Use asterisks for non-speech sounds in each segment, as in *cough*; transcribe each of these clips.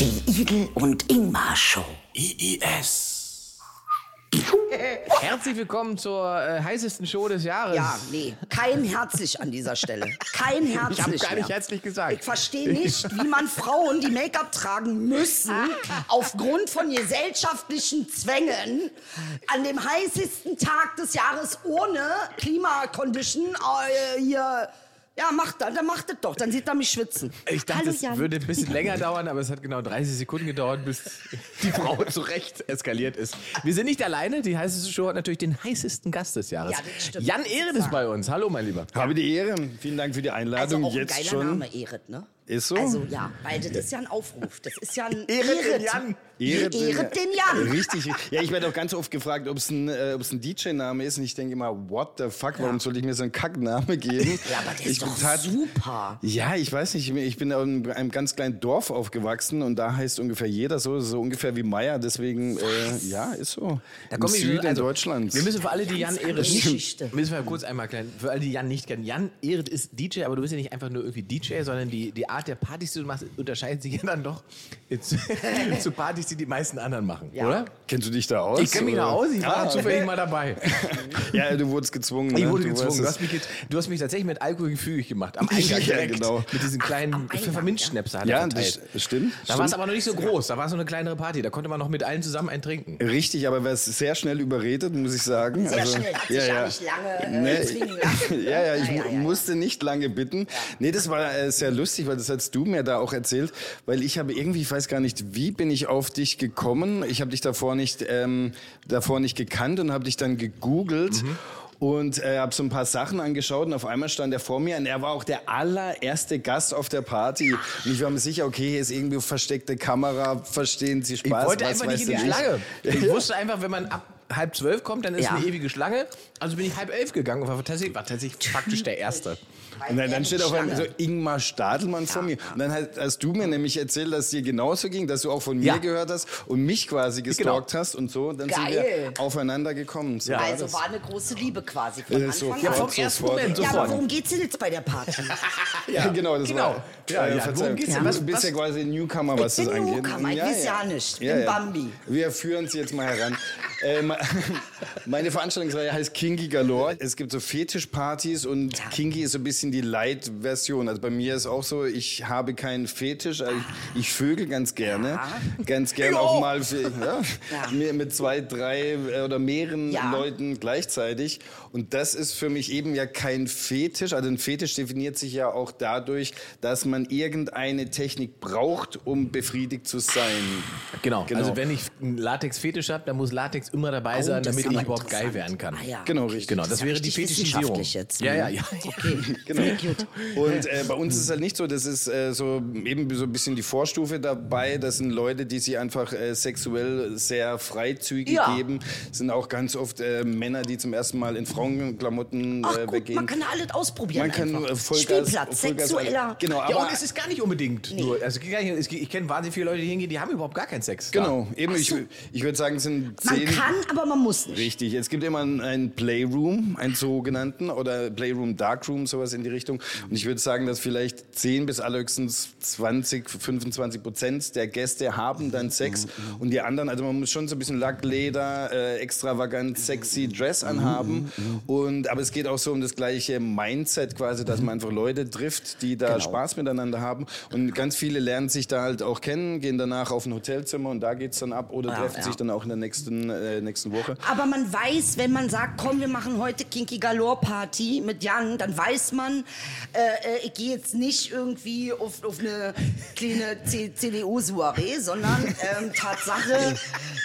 Die Idel und Ingmar Show. IIS. Herzlich willkommen zur äh, heißesten Show des Jahres. Ja, nee, kein herzlich an dieser Stelle. Kein herzlich. Ich habe gar nicht mehr. herzlich gesagt. Ich verstehe nicht, wie man Frauen, die Make-up tragen müssen, aufgrund von gesellschaftlichen Zwängen an dem heißesten Tag des Jahres ohne Klimacondition äh, hier. Ja, macht das, dann macht das doch. Dann sieht er mich schwitzen. Ich dachte, es würde ein bisschen länger *laughs* dauern, aber es hat genau 30 Sekunden gedauert, bis die Frau *laughs* zurecht eskaliert ist. Wir sind nicht alleine. Die heißeste Show hat natürlich den heißesten Gast des Jahres. Ja, das stimmt. Jan Ehren ist bei uns. Hallo, mein Lieber. Habe die Ehre. Vielen Dank für die Also Einladung. auch ein Jetzt geiler schon. Name, Ehret, ne? Ist so? Also ja, weil das ist ja ein Aufruf. Das ist ja ein *laughs* Ehret den Jan. Ehret, Ehret den Jan. Richtig. Ja, ich werde auch ganz oft gefragt, ob es ein, äh, ob es ein DJ-Name ist. Und ich denke immer, what the fuck, warum soll ich mir so einen Kackname geben? *laughs* Ja, aber der ich ist doch tat- super. Ja, ich weiß nicht. Ich bin in einem ganz kleinen Dorf aufgewachsen und da heißt ungefähr jeder so, so ungefähr wie Meier. Deswegen, äh, ja, ist so. Da Im komme ich Süden also, Deutschlands. Wir müssen für alle, die Jan Ehret nicht, Geschichte. müssen wir kurz einmal klären. Für alle, die Jan nicht kennen. Jan Ehret ist DJ, aber du bist ja nicht einfach nur irgendwie DJ, sondern die, die Art der Partys, die du machst, unterscheidet sich *laughs* ja dann doch zu, *laughs* zu Partys, die die meisten anderen machen, Ja. oder? Kennst du dich da aus? Ich kenne mich da aus, ich war Ah. zufällig mal dabei. *laughs* Ja, du wurdest gezwungen. Ich ne? wurde Du gezwungen. Du es- hast, mich, du hast mich tatsächlich mit Alkohol gefügig gemacht. Am Eingang Ja, direkt. genau. Mit diesen kleinen er Ja, das stimmt. Da war es aber noch nicht so groß. Da war so eine kleinere Party. Da konnte man noch mit allen zusammen einen trinken. Richtig, aber wer es sehr schnell überredet, muss ich sagen. Sehr schnell, hat sich ja nicht lange, äh, Nee, zwingen lassen. ja, ja, ich Ja, ja, mu- ja. musste nicht lange bitten. Nee, das war äh, sehr lustig, weil das hast du mir da auch erzählt, weil ich habe irgendwie, ich weiß gar nicht, wie bin ich auf dich gekommen. Ich habe dich davor nicht, ähm, davor nicht gekannt und habe dich dann gegoogelt. Mhm. Und äh, habe so ein paar Sachen angeschaut und auf einmal stand er vor mir und er war auch der allererste Gast auf der Party. Und ich war mir sicher, okay, hier ist irgendwie versteckte Kamera, verstehen Sie Ich Spaß, wollte was einfach nicht in die ich. Schlange. *laughs* Ich wusste einfach, wenn man ab halb zwölf kommt, dann ist Ja. eine ewige Schlange. Also bin ich halb elf gegangen und war tatsächlich, war tatsächlich faktisch der Erste. Und dann, dann steht auf einmal so. Ingmar Stadelmann vor mir. Und dann hast, du mir nämlich erzählt, dass es dir genauso ging, dass du auch von mir Ja. gehört hast und mich quasi gestalkt hast und so. Dann sind Geil. wir aufeinander gekommen. So war Also das. war eine große Liebe quasi von Äh, Anfang sofort, an. Ja, vom sofort. ersten Moment Ja, aber worum geht's denn jetzt bei der Party? *laughs* Ja, genau, das Genau. war. Ja, äh, ja, Verzeihung. worum geht's denn? Du bist ja quasi ein Newcomer, was Ich das bin angeht. Newcomer, ich weiß ja nicht. Ich bin Bambi. Wir führen sie jetzt mal heran. *laughs* äh, me- *laughs* meine Veranstaltungsreihe heißt Kinky Galore. Es gibt so Fetischpartys und Kinky ist so ein bisschen die Light-Version. Also bei mir ist auch so, ich habe keinen Fetisch. Also ich, ich vögel ganz gerne. Ganz gerne auch mal für, ja, mir mit zwei, drei äh, oder mehreren Ja. Leuten gleichzeitig. Und das ist für mich eben ja kein Fetisch. Also ein Fetisch definiert sich ja auch dadurch, dass man irgendeine Technik braucht, um befriedigt zu sein. Genau. Genau. Also wenn ich einen Latex-Fetisch habe, dann muss Latex immer dabei sein, Oh, das damit ich überhaupt geil werden kann. Ah, ja. Genau, richtig. Genau, das, ja wäre die Fetischisierung. jetzt, Ja, ne? ja, ja. Okay. *laughs* Genau. Und äh, bei uns ist es halt nicht so, das ist äh, so eben so ein bisschen die Vorstufe dabei. Das sind Leute, die sich einfach äh, sexuell sehr freizügig Ja. geben. Das sind auch ganz oft äh, Männer, die zum ersten Mal in Frauenklamotten Ach äh, gut, weggehen. man kann alles ausprobieren. Man kann, einfach. äh, Vollgas- Spielplatz, Vollgas- sexueller. Genau, Ja, aber und es ist gar nicht unbedingt nur. Also, geht- ich kenne wahnsinnig viele Leute, die hingehen, die haben überhaupt gar keinen Sex. da. Genau, eben, ich, ich würde sagen, es sind Man zehn. kann, aber man muss nicht. Richtig, es gibt immer einen- einen Playroom, einen sogenannten, oder Playroom, Darkroom, sowas in die Richtung. Und ich würde sagen, dass vielleicht 10 bis allerhöchstens 20, 25 Prozent der Gäste haben dann Sex. Und die anderen, also man muss schon so ein bisschen Lackleder, äh, extravagant, sexy Dress anhaben. Und, aber es geht auch so um das gleiche Mindset quasi, dass man einfach Leute trifft, die da Spaß miteinander haben. Und ganz viele lernen sich da halt auch kennen, gehen danach auf ein Hotelzimmer und da geht's dann ab oder Ja, treffen ja. sich dann auch in der nächsten, äh, nächsten Woche. Aber man weiß, wenn man sagt, komm, wir machen heute Kinky Galore Party mit Jan, dann weiß man, äh, äh, ich gehe jetzt nicht irgendwie auf, auf eine kleine CDU-Soiree, sondern ähm, Tatsache,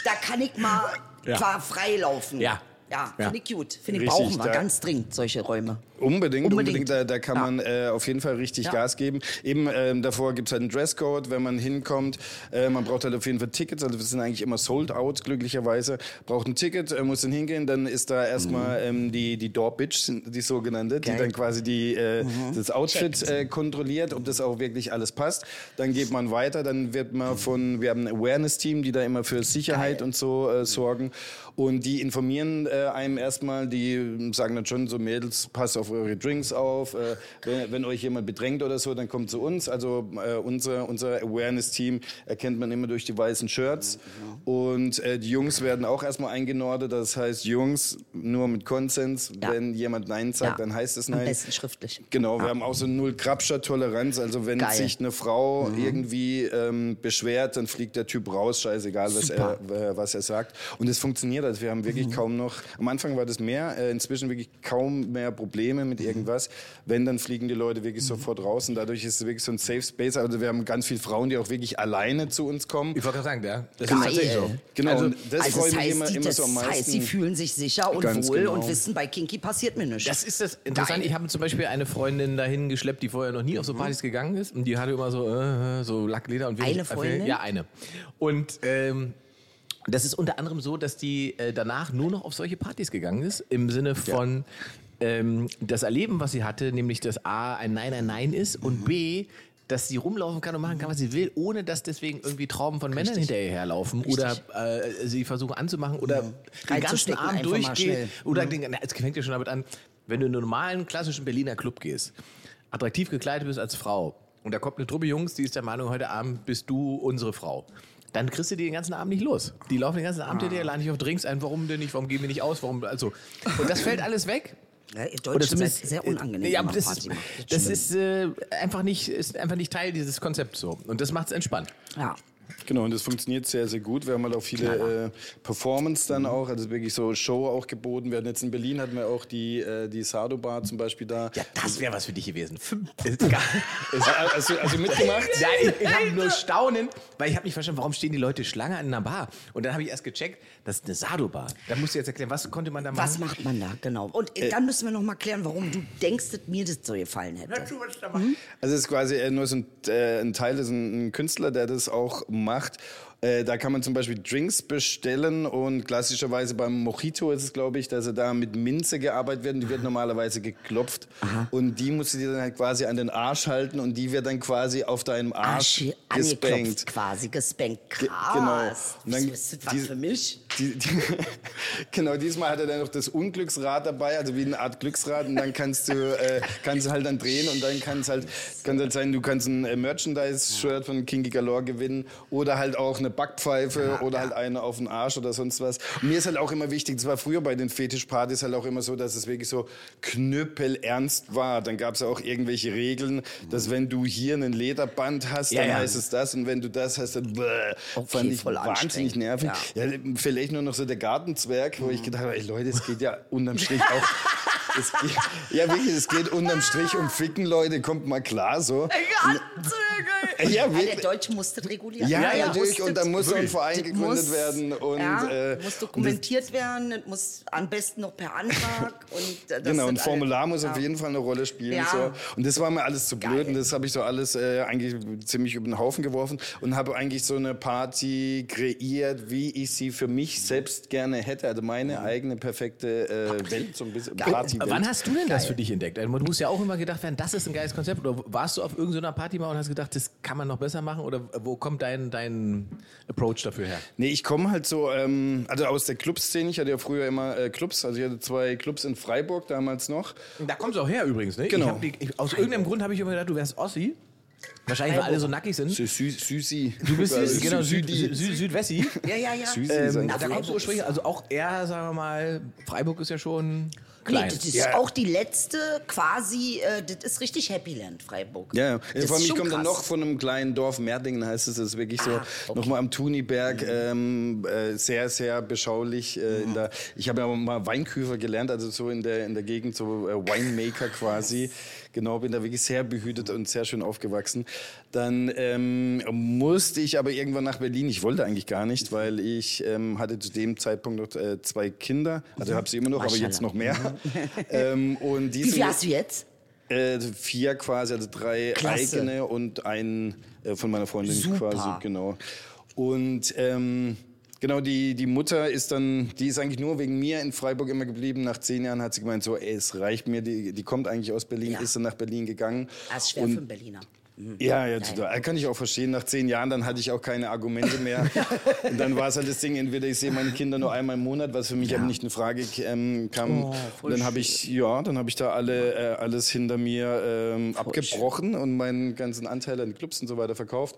da kann ich mal Ja. frei laufen. Ja. Ja, finde ich gut. Finde ich brauchen wir ganz dringend solche Räume. Unbedingt, Unbedingt. unbedingt. Da, da kann Ja. man äh, auf jeden Fall richtig Ja. Gas geben. Eben ähm, davor gibt's halt einen Dresscode, wenn man hinkommt. Äh, man braucht halt auf jeden Fall Tickets. Also wir sind eigentlich immer sold out, glücklicherweise. Braucht ein Ticket, äh, muss dann hingehen. Dann ist da erstmal ähm, die, die Door Bitch, die sogenannte, die Geil. dann quasi die, äh, das Outfit äh, kontrolliert, ob das auch wirklich alles passt. Dann geht man weiter, dann wird man von, wir haben ein Awareness-Team, die da immer für Sicherheit Geil. und so äh, sorgen. Und die informieren äh, einem erstmal, die sagen dann schon so, Mädels, passt auf eure Drinks auf. Äh, wenn, wenn euch jemand bedrängt oder so, dann kommt zu uns. Also äh, unser, unser Awareness-Team erkennt man immer durch die weißen Shirts. Und äh, die Jungs werden auch erstmal eingenordet. Das heißt, Jungs nur mit Konsens. Ja. Wenn jemand Nein sagt, Ja. dann heißt es Am Nein. besten schriftlich. Genau, wir haben auch so null Krabscher-Toleranz. Also wenn Geil. Mhm. sich eine Frau irgendwie ähm, beschwert, dann fliegt der Typ raus, scheißegal, was er, äh, was er sagt. Und es funktioniert. Also wir haben wirklich Mhm. kaum noch, am Anfang war das mehr, äh, inzwischen wirklich kaum mehr Probleme mit irgendwas. Wenn, dann fliegen die Leute wirklich Mhm. sofort raus. Und dadurch ist es wirklich so ein Safe Space. Also wir haben ganz viele Frauen, die auch wirklich alleine zu uns kommen. Ich wollte gerade sagen, ja. Das Geil. ist tatsächlich so. Genau, Also, das also freut das mich heißt, immer, die, immer das so am meisten. heißt, sie fühlen sich sicher und Ganz wohl genau. und wissen, bei Kinky passiert mir nichts. Das ist das Interessante. Ich habe zum Beispiel eine Freundin dahin geschleppt, die vorher noch nie auf so Partys gegangen ist. Und die hatte immer so, äh, so Lackleder und wenig- Eine Freundin? Ja, eine. Und ähm, das ist unter anderem so, dass die äh, danach nur noch auf solche Partys gegangen ist. Im Sinne von ähm, das Erleben, was sie hatte, nämlich dass A, ein Nein ein Nein ist und B, dass sie rumlaufen kann und machen kann, was sie will, ohne dass deswegen irgendwie Trauben von Männern hinter ihr herlaufen oder äh, sie versuchen anzumachen oder den ganzen Abend durchgehen. Oder den, na, es fängt ja schon damit an, wenn du in einen normalen, klassischen Berliner Club gehst, attraktiv gekleidet bist als Frau und da kommt eine Truppe Jungs, die ist der Meinung, heute Abend bist du unsere Frau. Dann kriegst du die den ganzen Abend nicht los. Die laufen den ganzen Abend hinter dir, laden dich auf Drinks ein. Warum denn nicht? Warum gehen wir nicht aus? Warum? Also. Und das fällt alles weg. Ja, ihr Oder Deutschen seid sehr unangenehm. Ja, aber das, Party macht. das stimmt. ist äh, einfach nicht, ist einfach nicht Teil dieses Konzepts so. Und das macht es entspannt. Ja. Genau, und das funktioniert sehr, sehr gut. Wir haben halt auch viele äh, Performance dann auch, also wirklich so Show auch geboten. Wir hatten jetzt in Berlin hatten wir auch die, äh, die Sado Bar zum Beispiel da. Ja, das wäre was für dich gewesen. Fünf. *laughs* Ist egal. Also, also mitgemacht? Ja, ich, ich habe nur Staunen, weil ich habe nicht verstanden, warum stehen die Leute Schlange an einer Bar? Und dann habe ich erst gecheckt, das ist eine Sado-Bar. Da musst du jetzt erklären, was konnte man da machen? Was macht man da, genau. Und äh, dann müssen wir noch mal klären, warum du denkst, dass mir das so gefallen hätte. Also es ist quasi äh, nur so ein, äh, ein Teil, das ist ein, ein Künstler, der das auch macht. Äh, da kann man zum Beispiel Drinks bestellen und klassischerweise beim Mojito ist es, glaube ich, dass er da mit Minze gearbeitet wird und die wird normalerweise geklopft und die musst du dir dann halt quasi an den Arsch halten und die wird dann quasi auf deinem Arsch Arsch gespankt. quasi, gespankt. Krass. genau. Das Und dann ist was die- für mich. Die, die, *laughs* genau, diesmal hat er dann noch das Unglücksrad dabei, also wie eine Art Glücksrad. Und dann kannst du, äh, kannst halt dann drehen und dann kann es halt, kann halt sein, du kannst ein äh, Merchandise-Shirt von Kinky Galore gewinnen oder halt auch eine Backpfeife oder halt eine auf den Arsch oder sonst was. Und mir ist halt auch immer wichtig, das war früher bei den Fetischpartys halt auch immer so, dass es wirklich so knüppelernst war. Dann gab es ja auch irgendwelche Regeln, dass wenn du hier einen Lederband hast, Ja, dann ja. heißt es das und wenn du das hast, dann bäh, Okay, fand ich wahnsinnig nervig. Ja. Ja, vielleicht nur noch so der Gartenzwerg, wo ich gedacht habe, ey Leute, es geht ja unterm Strich auch. *laughs* Es geht, ja, wirklich, es geht unterm Strich um Ficken, Leute, kommt mal klar so. Ja, Ja, der wirklich. Deutsche musste regulieren. Ja, der natürlich. Und dann muss so ein Verein gegründet muss- werden. Und, ja, äh, muss dokumentiert werden, das muss am besten noch per Antrag. *laughs* Und, äh, das Genau, ein Formular alle- muss auf ja. jeden Fall eine Rolle spielen. Ja. So. Und das war mir alles zu blöd Geil. und das habe ich so alles äh, eigentlich ziemlich über den Haufen geworfen und habe eigentlich so eine Party kreiert, wie ich sie für mich selbst gerne hätte. Also meine eigene perfekte äh, Welt, so ein bisschen Partywelt. Wann hast du denn das für dich entdeckt? Also, du musst ja auch immer gedacht werden, das ist ein geiles Konzept. Oder warst du auf irgendeiner Party mal und hast gedacht, das kann man noch besser machen? Oder wo kommt dein, dein Approach dafür her? Nee, ich komme halt so, ähm, also aus der Clubszene. Ich hatte ja früher immer äh, Clubs. Also ich hatte zwei Clubs in Freiburg damals noch. Da kommst du auch her übrigens, ne? Genau. Die, ich, aus irgendeinem Grund habe ich immer gedacht, du wärst Ossi. Wahrscheinlich, weil alle so nackig sind. Sü Sü Süßi. Du bist Also genau, Süd, Südi. Süd, Südwessi. Ja, ja, ja. Süßi Ähm, da kommst du ursprünglich, also auch eher, sagen wir mal, Freiburg ist ja schon Nee, klein. das ist Ja. auch die letzte quasi, äh, das ist richtig Happy Land, Freiburg. Ja, ja. Das vor allem, ich komme dann noch von einem kleinen Dorf, Merdingen heißt es, das ist wirklich so, Ah, okay. nochmal am Thuniberg, ähm, äh, sehr, sehr beschaulich. Äh, in der, ich habe ja mal Weinküfer gelernt, also so in der, in der Gegend, so äh, Winemaker quasi. Genau, bin da wirklich sehr behütet und sehr schön aufgewachsen. Dann ähm, musste ich aber irgendwann nach Berlin. Ich wollte eigentlich gar nicht, weil ich ähm, hatte zu dem Zeitpunkt noch äh, zwei Kinder. Also habe sie immer noch, aber jetzt noch mehr. *laughs* ähm, und Wie viel hast du jetzt? äh, vier quasi, also drei Klasse. eigene und einen äh, von meiner Freundin Super. quasi, genau. Und ähm, genau, die, die Mutter ist dann, die ist eigentlich nur wegen mir in Freiburg immer geblieben. Nach zehn Jahren hat sie gemeint, so, ey, es reicht mir, die, die kommt eigentlich aus Berlin, Ja. ist dann nach Berlin gegangen. Das ist schwer Und- für einen Berliner. ja, ja, total. Kann ich auch verstehen. Nach zehn Jahren, dann hatte ich auch keine Argumente mehr. *laughs* und dann war es halt das Ding, entweder ich sehe meine Kinder nur einmal im Monat, was für mich aber nicht in Frage ähm, kam. Oh, und dann habe ich, ja, dann habe ich da alle, äh, alles hinter mir ähm, abgebrochen und meinen ganzen Anteil an Clubs und so weiter verkauft.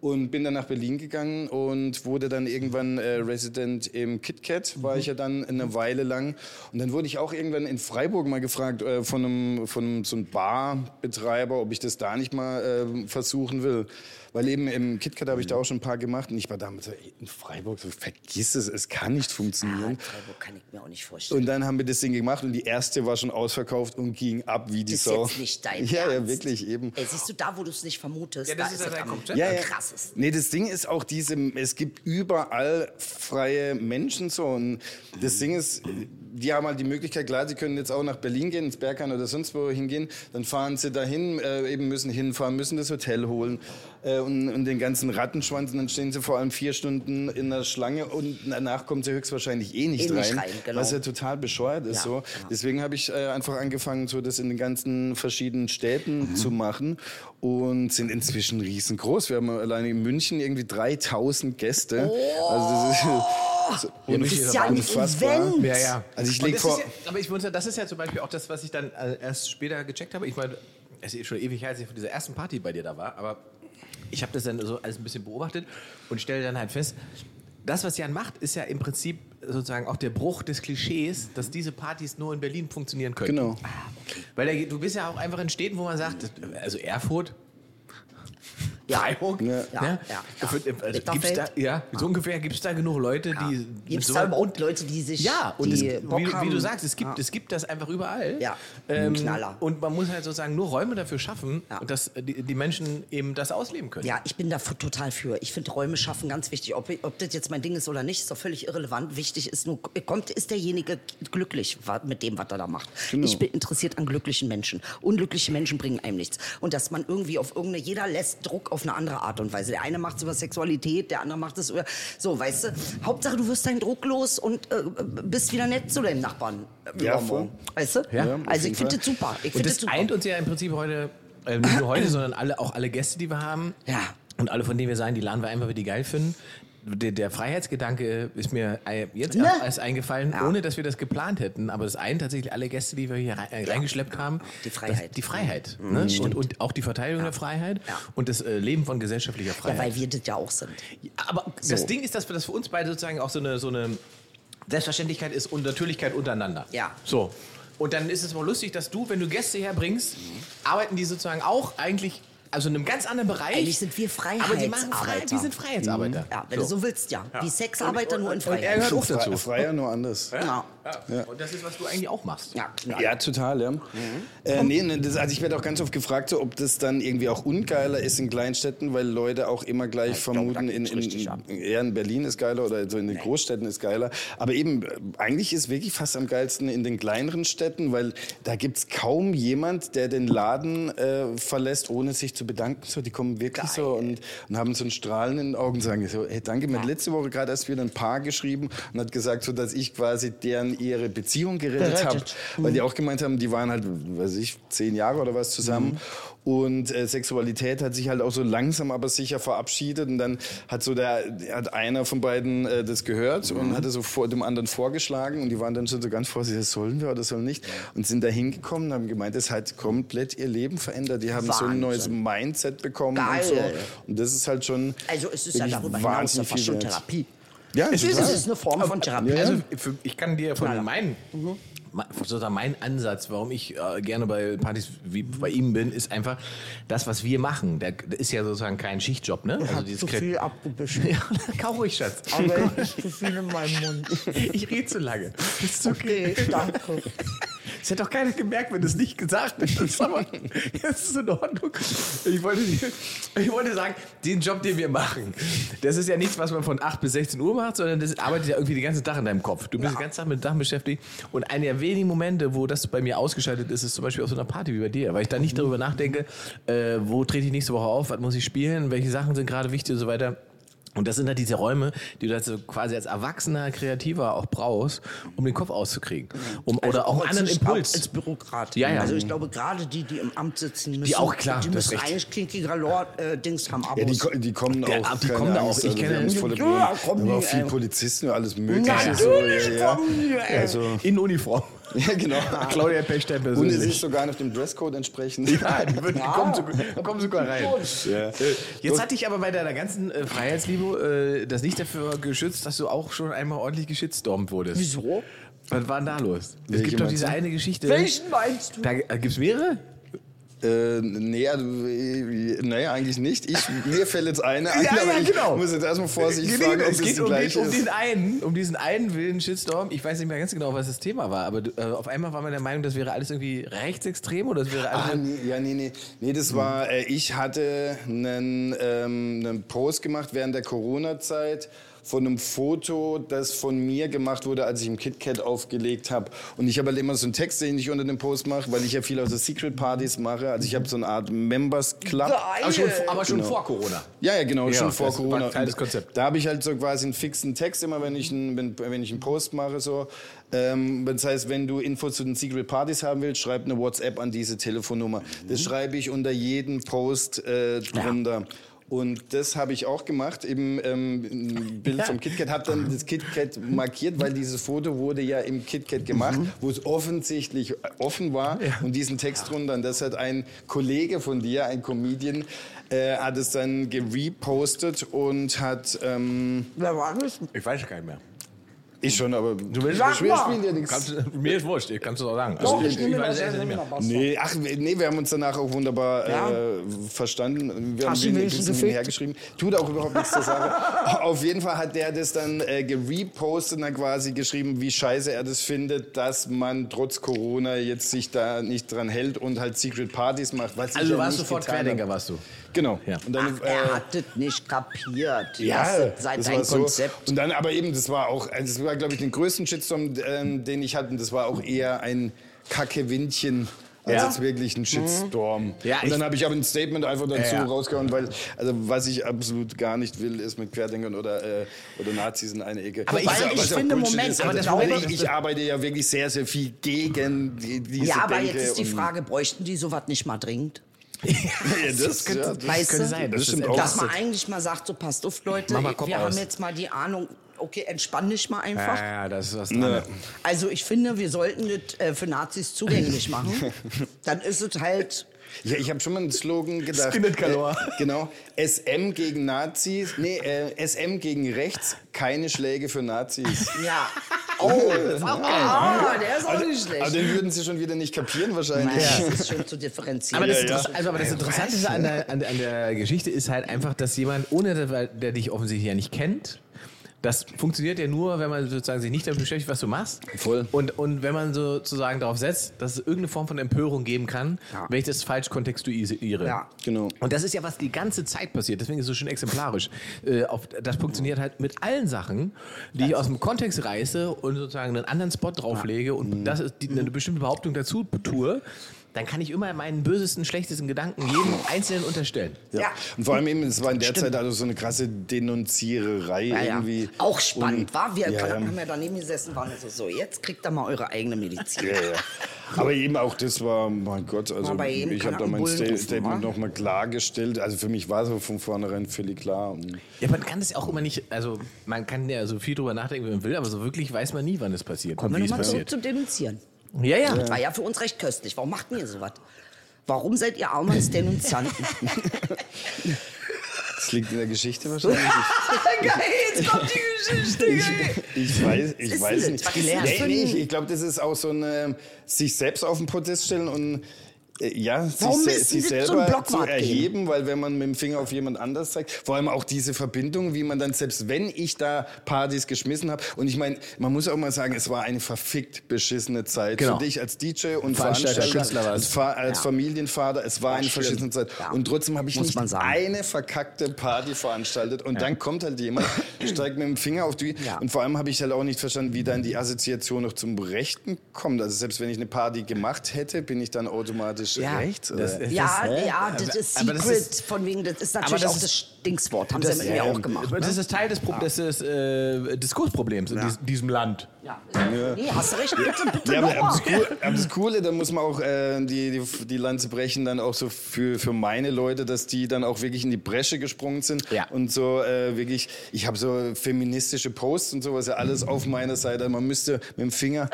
Und bin dann nach Berlin gegangen und wurde dann irgendwann äh, Resident im KitKat, war ich ja dann eine Weile lang. Und dann wurde ich auch irgendwann in Freiburg mal gefragt äh, von einem, von so einem Barbetreiber, ob ich das da nicht mal äh, versuchen will. Weil eben im KitKat habe ich da auch schon ein paar gemacht und ich war damals so, ey, in Freiburg, so vergiss es, es kann nicht Ah, funktionieren. Freiburg kann ich mir auch nicht vorstellen. Und dann haben wir das Ding gemacht und die erste war schon ausverkauft und ging ab wie die das ist Sau. jetzt nicht dein *laughs* Ja, ja, Ernst. wirklich eben. Ey, siehst du, da, wo du es nicht vermutest, Ja, das da ist ja es dein am Konzept. Ja, ja. krassesten. Nee, das Ding ist auch diese, es gibt überall freie Menschen so. Und das Ding ist, die haben halt die Möglichkeit, klar, sie können jetzt auch nach Berlin gehen, ins Berghain oder sonst wo hingehen. Dann fahren sie dahin, äh, eben müssen hinfahren, müssen das Hotel holen äh, und, und den ganzen Rattenschwanz. Und dann stehen sie vor allem vier Stunden in der Schlange und danach kommen sie höchstwahrscheinlich eh nicht Eh nicht rein. rein, genau. Was ja total bescheuert ist Ja, so. genau. Deswegen habe ich äh, einfach angefangen, so das in den ganzen verschiedenen Städten Mhm. zu machen und sind inzwischen riesengroß. Wir haben alleine in München irgendwie 3000 Gäste. Also das ist *laughs* so Das ist ja ein unfassbar. Event. Ja, ja. Also ich leg das vor- Ist ja, aber ich muss, das ist ja zum Beispiel auch das, was ich dann äh, erst später gecheckt habe. Ich meine, es ist schon ewig her, als ich von dieser ersten Party bei dir da war, aber ich habe das dann so alles ein bisschen beobachtet und stelle dann halt fest, das, was Jan macht, ist ja im Prinzip sozusagen auch der Bruch des Klischees, dass diese Partys nur in Berlin funktionieren können. Genau. Weil der, du bist ja auch einfach in Städten, wo man sagt, also Erfurt, Ja. Freiburg, Ja. Ja, ja, ja. Also, so ungefähr gibt es da genug Leute, die Gibt es da überhaupt Leute, die sich ja, und es, wie, wie du sagst, es gibt, es gibt das einfach überall. Ja, Ähm, Knaller. Und man muss halt sozusagen nur Räume dafür schaffen, dass die, die Menschen eben das ausleben können. Ja, ich bin da total für. Ich finde Räume schaffen ganz wichtig. Ob, ob das jetzt mein Ding ist oder nicht, ist doch völlig irrelevant. Wichtig ist nur, kommt, ist derjenige glücklich mit dem, was er da macht. Genau. Ich bin interessiert an glücklichen Menschen. Unglückliche Menschen bringen einem nichts. Und dass man irgendwie auf irgendeine, jeder lässt Druck auf eine andere Art und Weise. Der eine macht es über Sexualität, der andere macht es über, so, weißt du. Hauptsache, du wirst deinen Druck los und äh, bist wieder nett zu deinem Nachbarn. äh, Ja, voll. Weißt du? Ja, also ich finde das super. Ich Und finde das super. eint uns ja im Prinzip heute, äh, nicht nur heute, *clears throat* sondern alle, auch alle Gäste, die wir haben. Ja. Und alle, von denen wir sagen, die laden wir einfach, weil die geil finden. Der, der Freiheitsgedanke ist mir äh, jetzt Ne? erst eingefallen, Ja. ohne dass wir das geplant hätten. Aber das eint tatsächlich alle Gäste, die wir hier rein, äh, reingeschleppt haben. Die Freiheit. Mhm. Die Freiheit. Ne? Und, und auch die Verteidigung der Freiheit Ja. und das äh, Leben von gesellschaftlicher Ja, Freiheit. weil wir das ja auch sind. Ja, Aber das Ding ist, dass wir das für uns beide sozusagen auch so eine, so eine Selbstverständlichkeit ist und Natürlichkeit untereinander. Ja. So. Und dann ist es aber lustig, dass du, wenn du Gäste herbringst, arbeiten die sozusagen auch eigentlich, also in einem ganz anderen Bereich. Eigentlich sind wir Aber die machen Frei, Freiheitsarbeiter. die sind Freiheitsarbeiter. Ja, wenn du so willst, ja. Wie Sexarbeiter nur in Und er Freiheit. gehört auch dazu. Freier nur anders. Ja. Ja. Und das ist, was du eigentlich auch machst. Ja, klar. Ja, total, ja. Äh, nee, ne, das, also ich werde auch ganz oft gefragt, so, ob das dann irgendwie auch ungeiler ist in Kleinstädten, weil Leute auch immer gleich ich glaub, vermuten, da in, in, eher in Berlin ist geiler oder so in den Großstädten ist geiler. Aber eben, eigentlich ist wirklich fast am geilsten in den kleineren Städten, weil da gibt's kaum jemand, der den Laden äh, verlässt, ohne sich zu bedanken. So, die kommen wirklich so und, und haben so ein Strahlen in den Augen und sagen so, hey, danke. Mir hat letzte Woche gerade erst wieder ein Paar geschrieben und hat gesagt, so, dass ich quasi deren ihre Beziehung gerettet habe. Weil die auch gemeint haben, die waren halt, weiß ich, zehn Jahre oder was zusammen. Und äh, Sexualität hat sich halt auch so langsam aber sicher verabschiedet. Und dann hat so der, hat einer von beiden äh, das gehört und hatte so vor dem anderen vorgeschlagen. Und die waren dann schon so ganz vorsichtig, sollen wir oder sollen nicht? Und sind da hingekommen und haben gemeint, das hat komplett ihr Leben verändert. Die haben so ein Wahnsinn. neues Mindset bekommen Geil. und so. Und das ist halt schon. Also es ist ja darüber hinaus wahnsinnig fast viel schon. Therapie. Ja, Es ist. Es ist eine Form von Therapie. Also ich kann dir von meinen, sozusagen mein Ansatz, warum ich äh, gerne bei Partys wie bei ihm bin, ist einfach das, was wir machen. Der, der ist ja sozusagen kein Schichtjob, ne? Also dieses zu Kre- viel abgebischt. *laughs* Ja, kau ruhig, Schatz. Aber ich zu viel in meinem Mund. *laughs* Ich rede zu lange. Ist okay. Okay, danke. Das hätte doch keiner gemerkt, wenn du es nicht gesagt hättest. Aber das ist in Ordnung. Ich wollte, ich wollte sagen, den Job, den wir machen, das ist ja nichts, was man von 8 bis 16 Uhr macht, sondern das arbeitet ja irgendwie den ganzen Tag in deinem Kopf. Du bist den ganzen Tag mit Sachen beschäftigt. Und eine der wenigen Momente, wo das bei mir ausgeschaltet ist, ist zum Beispiel auf so einer Party wie bei dir. Weil ich da nicht darüber nachdenke, äh, wo trete ich nächste Woche auf, was muss ich spielen, welche Sachen sind gerade wichtig und so weiter. Und das sind halt diese Räume, die du also quasi als erwachsener Kreativer auch brauchst, um den Kopf auszukriegen. Um, Also oder auch einen anderen als- Impuls. Als Bürokrat. Ja, ja. Also ich glaube, gerade die, die im Amt sitzen müssen, auch, klar, die müssen eigentlich kinkiger Lord äh, Dings haben. Abos. Ja, die, die kommen Ja, auch. die kommen da auch. Ich also kenne- es volle Ja, kommen haben auch die, viel äh, Polizisten und alles Mögliche. Natürlich so, ja, kommen die, ja. ey. Also, In Uniform. Ja, genau. *laughs* Claudia Pechstein Und es ist sogar noch dem Dresscode entsprechend. Ja, die, die kommen, sogar, kommen sogar rein. Ja. Jetzt hatte ich aber bei deiner ganzen äh, Freiheitsliebe äh, das nicht dafür geschützt, dass du auch schon einmal ordentlich geschitstormt wurdest. Wieso? Was war denn da los? Es Welche gibt doch diese eine Geschichte. Welchen meinst du? Da äh, gibt's mehrere? Äh, nee, also, äh, nee, eigentlich nicht. Ich, mir fällt jetzt eine ein, Ja, ja, ich genau. muss jetzt erstmal vorsichtig Nee, fragen, nee, ob es geht um, den, gleiche um ist. diesen einen, um diesen einen wilden Shitstorm. Ich weiß nicht mehr ganz genau, was das Thema war, aber äh, auf einmal war man der Meinung, das wäre alles irgendwie rechtsextrem oder das wäre alles. Ah, nee, ja, nee, nee. Nee, das war, äh, ich hatte einen, ähm, einen Post gemacht während der Corona-Zeit von einem Foto, das von mir gemacht wurde, als ich im KitKat aufgelegt habe. Und ich habe halt immer so einen Text, den ich unter dem Post mache, weil ich ja viel aus der Secret Partys mache. Also ich habe so eine Art Members Club. aber schon, aber schon Genau. vor Corona. Ja, ja, genau, Ja, schon vor Corona. Teil des Und Konzepts. Da habe ich halt so quasi einen fixen Text immer, wenn ich einen, wenn, wenn ich einen Post mache. So. Ähm, das heißt, wenn du Infos zu den Secret Partys haben willst, schreib eine WhatsApp an diese Telefonnummer. Das schreibe ich unter jeden Post äh, drunter. Und das habe ich auch gemacht, eben ähm, ein Bild vom KitKat, habe dann das KitKat markiert, weil dieses Foto wurde ja im KitKat gemacht, wo es offensichtlich offen war und diesen Text drunter. Und das hat ein Kollege von dir, ein Comedian, äh, hat es dann gerepostet und hat, ähm, Wer war das? Ich weiß gar nicht mehr. Ich schon, aber du willst- wir Sag mal. spielen ja nichts. Kannst, du- mir ist wurscht, ich kann es auch sagen. Doch, Also, ich nehme weiß das es ja nicht mehr. Nee, ach, nee, wir haben uns danach auch wunderbar Ja. äh, verstanden. Wir haben Hast du den bisschen gefickt? hergeschrieben. Tut auch überhaupt nichts zur Sache. *laughs* Auf jeden Fall hat der das dann äh, gerepostet und dann quasi geschrieben, wie scheiße er das findet, dass man trotz Corona jetzt sich da nicht dran hält und halt Secret Partys macht. was ich Also warst du sofort Querdenker, warst du. Genau. Ja. Und dann, Ach, er äh, hat das nicht kapiert. ja, das sei das dein war so. Konzept. Und dann aber eben, das war auch, also das war, glaube ich, den größten Shitstorm, ähm, den ich hatte. Und das war auch eher ein Kacke-Windchen. Als Ja. jetzt wirklich ein Shitstorm. Ja, und dann habe ich aber ein Statement einfach dazu Ja, rausgehauen, weil, also was ich absolut gar nicht will, ist mit Querdenkern oder, äh, oder Nazis in eine Ecke. Aber ich- ich finde, Bullshit Moment, ist. aber Also, das ich, ich arbeite ja wirklich sehr, sehr viel gegen die, diese Ja, aber Denke jetzt ist die Frage, bräuchten die sowas nicht mal dringend? Ja, *laughs* das, könnte- ja, das Weißt könnte du? sein. Das Das stimmt auch. Dass man eigentlich mal sagt, so passt auf, Leute, Kopf wir aus. haben jetzt mal die Ahnung, okay, entspann dich mal einfach. Ja, ja, das ist was. Ne. Also ich finde, wir sollten das äh, für Nazis zugänglich machen. *laughs* Dann ist es halt... Ja, ich habe schon mal einen Slogan gedacht. Skinhead Galore. Äh, genau. SM gegen Nazis. Nee, äh, SM gegen rechts. Keine Schläge für Nazis. Ja. Oh, das ist auch geil. Ah, der ist auch nicht Aber schlecht. den würden sie schon wieder nicht kapieren wahrscheinlich. Naja, das ist schon zu differenzieren. Aber das, Ja, ja. Also, aber das Interessante an der, an, der- an der Geschichte ist halt einfach, dass jemand, ohne der, der dich offensichtlich ja nicht kennt, das funktioniert ja nur, wenn man sozusagen sich nicht damit beschäftigt, was du machst. Voll. Und, und wenn man sozusagen darauf setzt, dass es irgendeine Form von Empörung geben kann, Ja. wenn ich das falsch kontextuiere. Ja. Genau. Und das ist ja, was die ganze Zeit passiert. Deswegen ist es so schön exemplarisch. Äh, auf, das funktioniert halt mit allen Sachen, die ich aus dem Kontext reiße und sozusagen einen anderen Spot drauflege und das ist die, eine bestimmte Behauptung dazu tue, dann kann ich immer meinen bösesten, schlechtesten Gedanken jedem *laughs* Einzelnen unterstellen. Ja. Und vor allem eben, es war in der Stimmt. Zeit also so eine krasse Denunziererei Ja, ja. irgendwie. Auch spannend, Und- war? Wir ja, ja. haben ja daneben gesessen, waren so, so, jetzt kriegt er mal eure eigene Medizin. Ja, ja. *laughs* Aber eben auch das war, mein Gott, also ich habe da mein rufen, Statement nochmal klargestellt. Also für mich war es von vornherein völlig klar. Ja, man kann das ja auch immer nicht, also man kann ja so viel drüber nachdenken, wie man will, aber so wirklich weiß man nie, wann es passiert Kommen und wir nochmal zurück zum Denunzieren. Ja, ja. Das war ja für uns recht köstlich. Warum macht ihr sowas? Warum seid ihr Aumanns Denunzianten? *laughs* das liegt in der Geschichte *laughs* wahrscheinlich. geil, jetzt kommt die Geschichte, Ich weiß, ich weiß nicht. Nee, nee, ich, ich glaube, das ist auch so eine sich selbst auf den Podest stellen und Äh, Ja, Warum sich, müssen sich selber zu Blockwart gehen? erheben, weil wenn man mit dem Finger auf jemand anders zeigt, vor allem auch diese Verbindung, wie man dann, selbst wenn ich da Partys geschmissen habe, und ich meine, man muss auch mal sagen, es war eine verfickt beschissene Zeit Genau. für dich als DJ und Veranstalter, Veranstalter, als, Fa als Ja. Familienvater, es war, eine schlimm. verschissene Zeit. Ja. Und trotzdem habe ich Muss nicht eine verkackte Party veranstaltet und dann kommt halt jemand, *laughs* steigt mit dem Finger auf die, Ja. und vor allem habe ich halt auch nicht verstanden, wie dann die Assoziation noch zum Rechten kommt. Also selbst wenn ich eine Party gemacht hätte, bin ich dann automatisch Ja. rechts? Oder? Das- Ja, hä? ja, das ist das Secret, ist- von wegen, das ist natürlich das auch ist- das Stingswort, haben sie ja mit mir auch gemacht. Das Ne? ist Teil des, Pro des, des äh, Diskursproblems in dies, diesem Land. Ja. Nee, hast du recht, bitte, bitte Ja, aber, das Coole, aber das Coole, da muss man auch äh, die, die, die Lanze brechen, dann auch so für, für meine Leute, dass die dann auch wirklich in die Bresche gesprungen sind Ja. und so äh, wirklich, ich habe so feministische Posts und sowas, ja alles auf meiner Seite. Man müsste mit dem Finger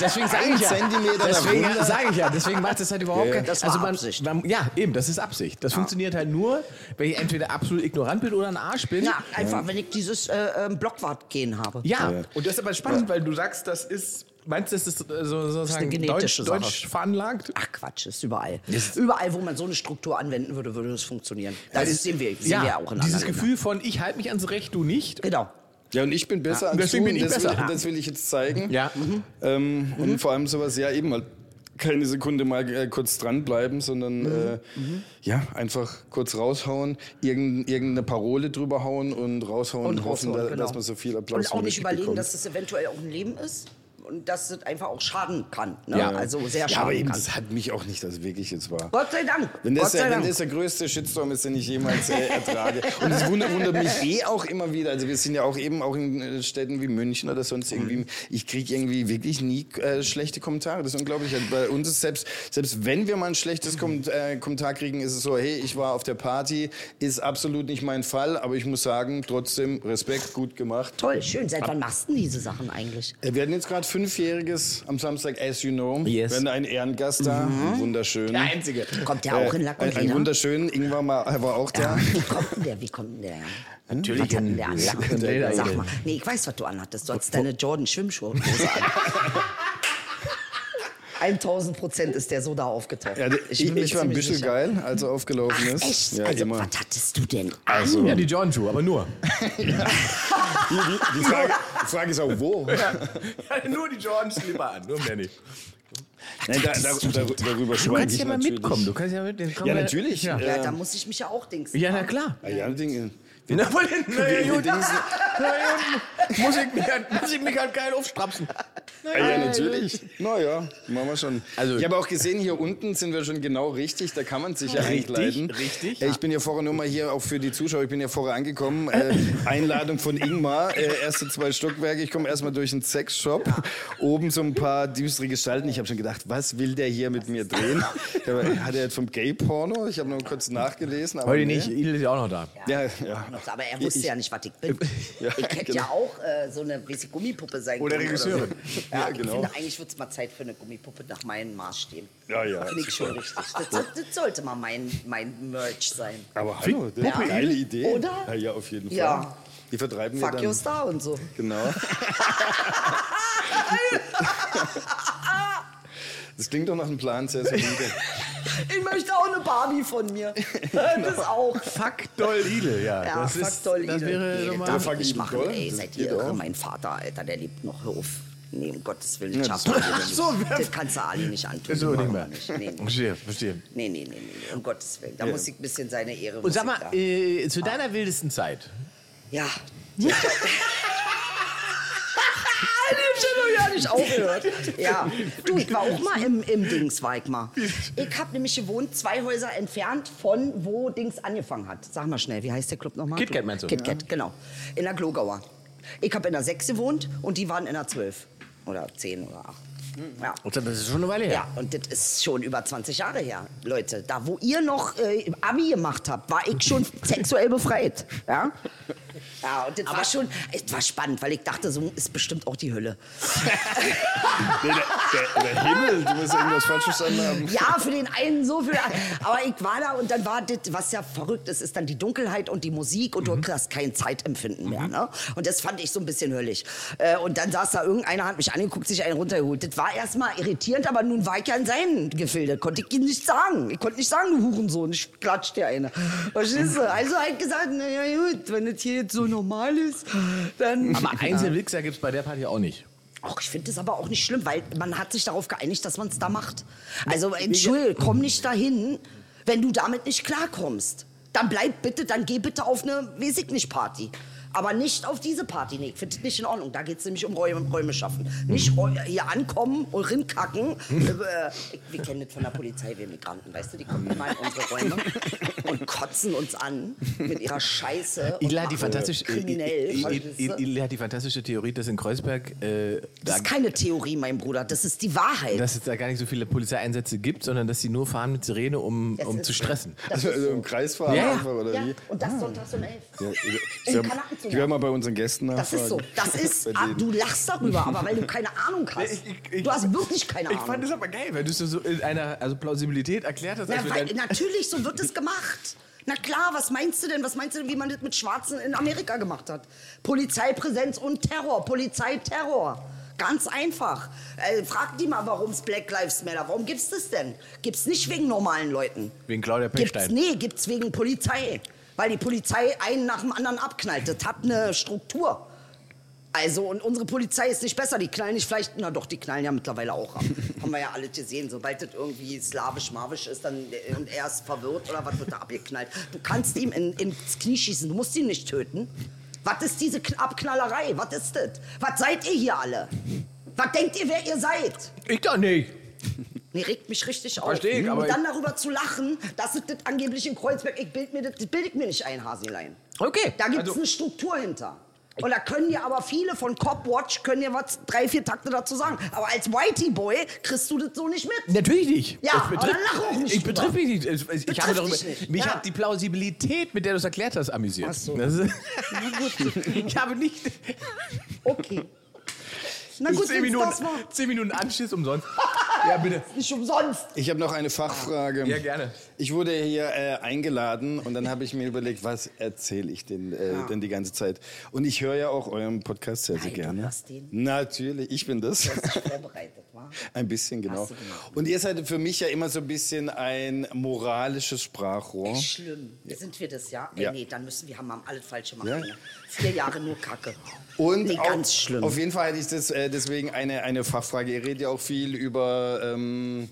Deswegen sage einen ich ja. Zentimeter Deswegen sage ich ja. Deswegen macht das halt überhaupt Ja, keinen das also man, Absicht. Man, ja, eben, das ist Absicht. Das funktioniert halt nur, wenn ich entweder absolut ignorant bin oder ein Arsch bin. Ja, einfach, wenn ich dieses äh, ähm, Blockwart-Gehen habe. Ja, und das ist aber spannend, weil du sagst, das ist, meinst du, das ist äh, so, sozusagen eine deutsch, genetische Sache. deutsch veranlagt? Ach Quatsch, ist überall. Überall, wo man so eine Struktur anwenden würde, würde das funktionieren. Das sehen wir, sehen wir ja auch in dieses Gefühl von, ich halte mich ans Recht, du nicht. Ländern. Genau. Ja, und ich bin besser Ja, als deswegen du. bin ich das, besser. Will, das will ich jetzt zeigen. Ja. Ähm, Und vor allem sowas, ja eben mal keine Sekunde mal äh, kurz dranbleiben, sondern äh, ja, einfach kurz raushauen, irgend, irgendeine Parole drüber hauen und raushauen und, hoffen, raushauen, da, genau. dass man so viel Applaus Und auch nicht überlegen, bekommt. dass das eventuell auch ein Leben ist und dass es einfach auch schaden kann. Ne? Ja. Also sehr Ja, aber schaden eben, kann. das hat mich auch nicht, dass wirklich jetzt war. Gott sei Dank. Wenn Gott das, sei der, wenn Dank. das der größte Shitstorm ist, den ich jemals äh, ertrage. Und es wundert, wundert mich eh auch immer wieder. Also wir sind ja auch eben auch in äh, Städten wie München oder sonst irgendwie. Ich kriege irgendwie wirklich nie äh, schlechte Kommentare. Das ist unglaublich. Also Bei uns ist selbst, selbst wenn wir mal ein schlechtes Kom äh, Kommentar kriegen, ist es so, hey, ich war auf der Party, ist absolut nicht mein Fall, aber ich muss sagen, trotzdem Respekt, gut gemacht. Toll, schön. Seit wann machst du diese Sachen eigentlich? Äh, Wir hatten jetzt gerade fünfjähriges am Samstag, as you know. Yes. Hatten einen Ehrengast da, wunderschön. Der Einzige. Kommt der auch in La Äh, ein, ein Colina? wunderschönen Ingwer mal- war auch da. Ja, wie kommt denn der? Wie kommt denn der? Natürlich Was hat denn der ein- an? Ja, Sag, ein mal. Nee, ich weiß, was du anhattest. Du hattest deine Jordan Schwimmschuhe an. *laughs* 1000 Prozent ist der so da aufgetaucht. Ja, ich, bin mir ich, war ein bisschen sicher. geil, als er aufgelaufen Ach, ist. echt? Ja, also, immer. was hattest du denn Also, Ja, die Jordan-Schuhe, aber nur. *laughs* die, die, die, Frage, die Frage ist auch, wo? nur die Jordans lieber an, nur mehr nicht. Nein, da, da, da, darüber Du kannst ich ja mal natürlich. mitkommen. Du kannst ja mit den Ja, natürlich. Ja, Ja, da muss ich mich ja auch dingsen. ja na klar. Ah, ja, Dinge. Wohl, na, Wir- ja, wir gut. Dingsen- Na, ja, muss, ich mich halt, muss ich mich halt geil aufstrapsen. Ah, ja, natürlich. Naja, machen wir schon. Also- ich habe auch gesehen, hier unten sind wir schon genau richtig. Da kann man sich ja Richtig, einkleiden. richtig. Äh, Ich bin ja vorher nur mal hier, auch für die Zuschauer, ich bin ja vorher angekommen. Äh, *laughs* Einladung von Ingmar, äh, erste zwei Stockwerke. Ich komme erstmal durch einen Sexshop. Oben so ein paar düstere Gestalten. Ich habe schon gedacht, was will der hier mit mir drehen? Hat er jetzt vom Gay-Porno? Ich habe noch kurz nachgelesen. Heute nee. nicht, Il ist ja auch noch da. Ja, ja. Aber er wusste Ich- ja nicht, was ich bin. *laughs* Ja, ich hätte genau. ja auch äh, so eine bisschen Gummipuppe sein Oder können. Regisseurin. so. Ja, Ja, genau. Ich finde, eigentlich wird es mal Zeit für eine Gummipuppe nach meinen Maßstäben. Ja, ja. Finde ich schon richtig. Das, das, sollte mal mein, mein Merch sein. Aber hallo, das ist eine Ja. geile Idee. Oder? Ja, ja, auf jeden Fall. Ja. Die vertreiben wir Fuck dann. your star und so. Genau. *laughs* *laughs* Das klingt doch nach einem Plan, sehr solide. Ich möchte auch eine Barbie von mir. *laughs* Das auch. Fuck doll Idel, ja. Ja, das fuck ist, doll das Idel. wäre nee, doch das mal. darf ich machen. doll, Ey, das seid ihr irre? Mein Vater, Alter, der lebt noch. Hör auf. Nee, um Gottes Willen. Ja, das du war nicht. so, wer- Das kannst du Ali nicht antun. So, Das nicht mehr. nicht. Nee, nee. Verstehe, verstehe. Nee, nee, nee, nee, um Gottes Willen. Da muss ich ein bisschen seine Ehre Und sag mal, ich äh, zu deiner wildesten Zeit. Ja. *laughs* Ja nicht aufgehört. Ja. Du, ich war auch mal im, im Dings, war ich mal. Ich habe nämlich gewohnt, zwei Häuser entfernt von wo Dings angefangen hat. Sag mal schnell, wie heißt der Club nochmal? KitKat meinst du? KitKat, genau. In der Glogauer. Ich habe in der 6 gewohnt und die waren in der 12. Oder 10 oder 8. Ja. Und das ist schon eine Weile her. Ja, und das ist schon über 20 Jahre her, Leute. Da, wo ihr noch äh, Abi gemacht habt, war ich schon *laughs* sexuell befreit. Ja? Ja, und das war schon, *laughs* es war spannend, weil ich dachte, so ist bestimmt auch die Hölle. *laughs* Nee, der, der, der Himmel, du musst irgendwas falsch verstanden haben. Ja, für den einen so, für den anderen. Aber ich war da und dann war das, was ja verrückt ist, ist dann die Dunkelheit und die Musik und du hast kein Zeitempfinden mehr. Ne? Und das fand ich so ein bisschen höllisch. Äh, Und dann saß da irgendeiner, hat mich angeguckt, sich einen runtergeholt. Das war erstmal irritierend, aber nun war ich ja in seinen Gefilde. Konnte ich ihm nicht sagen. Ich konnte nicht sagen, du Hurensohn, ich klatsch dir eine. Verstehst du? Also halt gesagt, na ja gut, wenn das hier jetzt so normal ist, dann... Aber Einzelwichser gibt es bei der Party auch nicht. Ach, ich finde das aber auch nicht schlimm, weil man hat sich darauf geeinigt, dass man es da macht. Also, Entschuldigung, komm nicht dahin, wenn du damit nicht klarkommst. Dann bleib bitte, dann geh bitte auf eine, weiß ich nicht, Party. Aber nicht auf diese Party. Nee, ich finde das nicht in Ordnung. Da geht es nämlich um Räume, Räume schaffen. Nicht Räu- hier ankommen und rinkacken. *laughs* Äh, wir kennen das von der Polizei, wir Migranten, weißt du? Die kommen immer in unsere Räume *laughs* und kotzen uns an mit ihrer Scheiße. und Ila hat die fantastische, Kriminell. Ila hat die fantastische Theorie, dass in Kreuzberg äh, Das da, ist keine Theorie, mein Bruder. Das ist die Wahrheit. dass es da gar nicht so viele Polizeieinsätze gibt, sondern dass sie nur fahren mit Sirene, um, Das um zu stressen. Das Also, also so. im Kreis fahren Ja, ja. einfach, oder Ja, wie? und das sonntags um elf. Ja, ich, ich, ich werde mal bei unseren Gästen nachfragen. Das ist so. Das ist. Ah, du lachst darüber, aber weil du keine Ahnung hast. du hast wirklich keine Ich Ahnung. fand es aber geil, weil du es so in einer also Plausibilität erklärt hast. Na, weil, natürlich, so wird es gemacht. Na klar, was meinst du denn? Was meinst du denn, wie man das mit Schwarzen in Amerika gemacht hat? Polizeipräsenz und Terror, Polizeiterror. Ganz einfach. Äh, frag die mal, warum es Black Lives Matter? Warum gibt's das denn? Gibt's nicht wegen normalen Leuten. Wegen Claudia Gibt's, Pechstein. nee, gibt's wegen Polizei. Weil die Polizei einen nach dem anderen abknallt. Das hat eine Struktur. Also, und unsere Polizei ist nicht besser. Die knallen nicht vielleicht, na doch, die knallen ja mittlerweile auch ab. *laughs* Haben wir ja alle gesehen. Sobald das irgendwie slawisch-marwisch ist dann, äh, und er ist verwirrt oder was wird da abgeknallt. Du kannst ihm in, ins Knie schießen, du musst ihn nicht töten. Was ist diese Abknallerei? Was ist das? Was seid ihr hier alle? Was denkt ihr, wer ihr seid? ich doch nicht. Nee, regt mich richtig auf. Versteh ich, aber und dann darüber zu lachen, dass es das angeblich in Kreuzberg, ich bild mir das, das bild ich mir nicht ein, Hasilein. Okay. Da gibt es also- eine Struktur hinter. Und da können ja aber viele von Copwatch können ja was, drei, vier Takte dazu sagen. Aber als Whitey Boy kriegst du das so nicht mit. Natürlich nicht. Ja, Es aber dann lach auch nicht Ich drüber. betrifft mich nicht. Ich, ich Betrifft habe darüber, nicht. mich Ja. hat die Plausibilität, mit der du es erklärt hast, amüsiert. Ach so. Ist, *laughs* ich habe nicht Okay. Na gut, zehn, Minuten, zehn Minuten Anschiss umsonst. *laughs* ja, bitte. Nicht umsonst. Ich habe noch eine Fachfrage. Ja, gerne. Ich wurde hier äh, eingeladen und dann habe ich mir überlegt, was erzähle ich denn, äh, denn die ganze Zeit? Und ich höre ja auch euren Podcast sehr, sehr Nein, du gerne. hörst den? Natürlich, ich bin das. Du hast dich vorbereitet, wa? *laughs* Ein bisschen, genau. Du. Und ihr seid für mich ja immer so ein bisschen ein moralisches Sprachrohr. Schlimm. Sind wir das, ja? Ja. Ey, nee, dann müssen wir haben wir alles falsch gemacht. Ja. Vier Jahre nur Kacke. Und nee, auch, ganz schlimm. auf jeden Fall hätte ich das, äh, deswegen eine, eine Fachfrage. Ihr redet ja auch viel über ähm,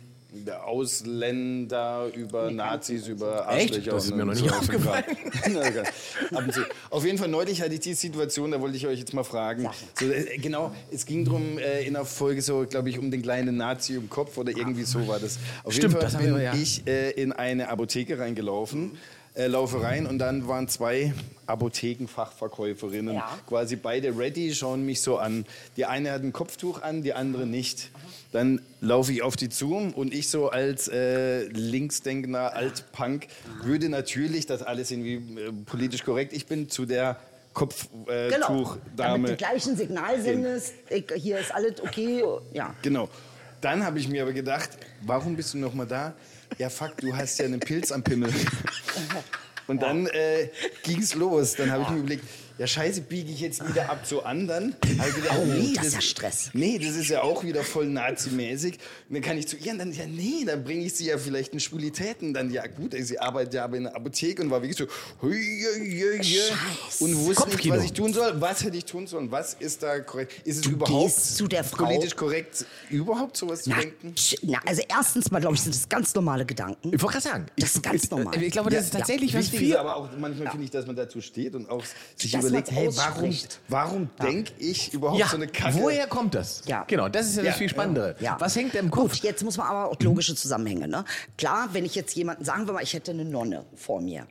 Ausländer, über Nazis, über Echt? Arschlöcher. Das ist mir noch weiter. *laughs* aufgefallen. *laughs* Auf jeden Fall, neulich hatte ich die Situation, da wollte ich euch jetzt mal fragen. So, äh, genau, es ging darum, äh, in der Folge so, glaube ich, um den kleinen Nazi im Kopf oder irgendwie so war das. Auf Stimmt, jeden das Fall haben bin wir, ja. ich äh, in eine Apotheke reingelaufen. Äh, laufe rein und dann waren zwei Apothekenfachverkäuferinnen Ja. quasi beide ready, schauen mich so an. Die eine hat ein Kopftuch an, die andere nicht. Dann laufe ich auf die zu und ich so als äh, linksdenkender Altpunk würde natürlich, das alles irgendwie äh, politisch korrekt, ich bin zu der Kopftuchdame. Äh, Genau. Damit du gleich ein Signal sendest, ich, hier ist alles okay. Ja. Genau. Dann habe ich mir aber gedacht, warum bist du noch mal da? Ja, fuck, du hast ja einen Pilz am Pimmel. Und dann äh, ging's los. Dann habe ich mir überlegt, ja scheiße, biege ich jetzt wieder ab zu anderen? Ich gedacht, Oh, das ist ja Stress. Nee, das ist ja auch wieder voll nazimäßig. Und dann kann ich zu ihr, und dann, ja nee, dann bringe ich sie ja vielleicht in Schwulitäten. Dann, ja gut, ey, sie arbeitet ja aber in der Apotheke und war wirklich so, hui, hui, hui, hui. Scheiße. und wusste nicht, was ich tun soll. Was hätte ich tun sollen? Was ist da korrekt? Ist es Du überhaupt gehst zu der Frau- politisch korrekt, überhaupt sowas zu Na, denken? tsch, na, also erstens mal, glaube ich, sind das ganz normale Gedanken. Ich wollte gerade sagen. Das ist ganz ich, normal. Ich glaube, das ist Ja, tatsächlich was Wichtig ist aber auch manchmal finde ich, dass man dazu steht und auch sich Dass überlegt, hey, warum, warum denke ich überhaupt Ja, so eine Kacke? woher kommt das? Ja. Genau, das ist ja das Ja, viel Spannendere. Ja. Was hängt im Kopf? Gut, jetzt muss man aber auch logische Zusammenhänge. Ne? Klar, wenn ich jetzt jemanden, sagen wir mal, ich hätte eine Nonne vor mir,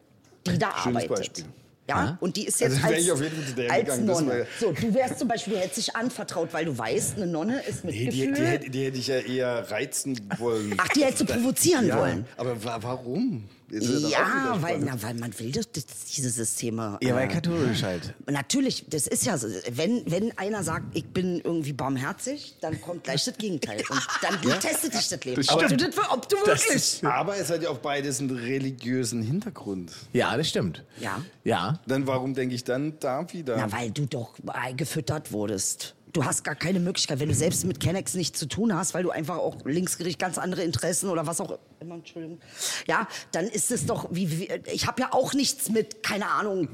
die da Schönes arbeitet. Beispiel. Ja, und die ist jetzt Also als, ich auf jeden Fall zu der als gegangen, Nonne. So, du wärst zum Beispiel, hättest dich anvertraut, weil du weißt, eine Nonne ist mit Nee, die, Gefühl. die, hätte, die hätte ich ja eher reizen wollen. Ach, die hättest du provozieren ja, wollen. Aber wa warum? Ist ja Ja, weil, na, weil man will das, das, diese Systeme. Ja, weil äh, katholisch halt. Natürlich, das ist ja so. Wenn, wenn einer sagt, ich bin irgendwie barmherzig, dann kommt gleich das Gegenteil. Und dann testet dich das Leben. Das ob, du stimmt. das, ob du wirklich. Aber es hat ja auch beides einen religiösen Hintergrund. Ja, das stimmt. Ja. Ja. Dann warum denke ich dann da wieder? Na, weil du doch gefüttert wurdest. Du hast gar keine Möglichkeit, wenn du selbst mit Kennex nichts zu tun hast, weil du einfach auch linksgericht ganz andere Interessen oder was auch immer, Entschuldigung. Ja, dann ist es doch wie, wie ich habe ja auch nichts mit keine Ahnung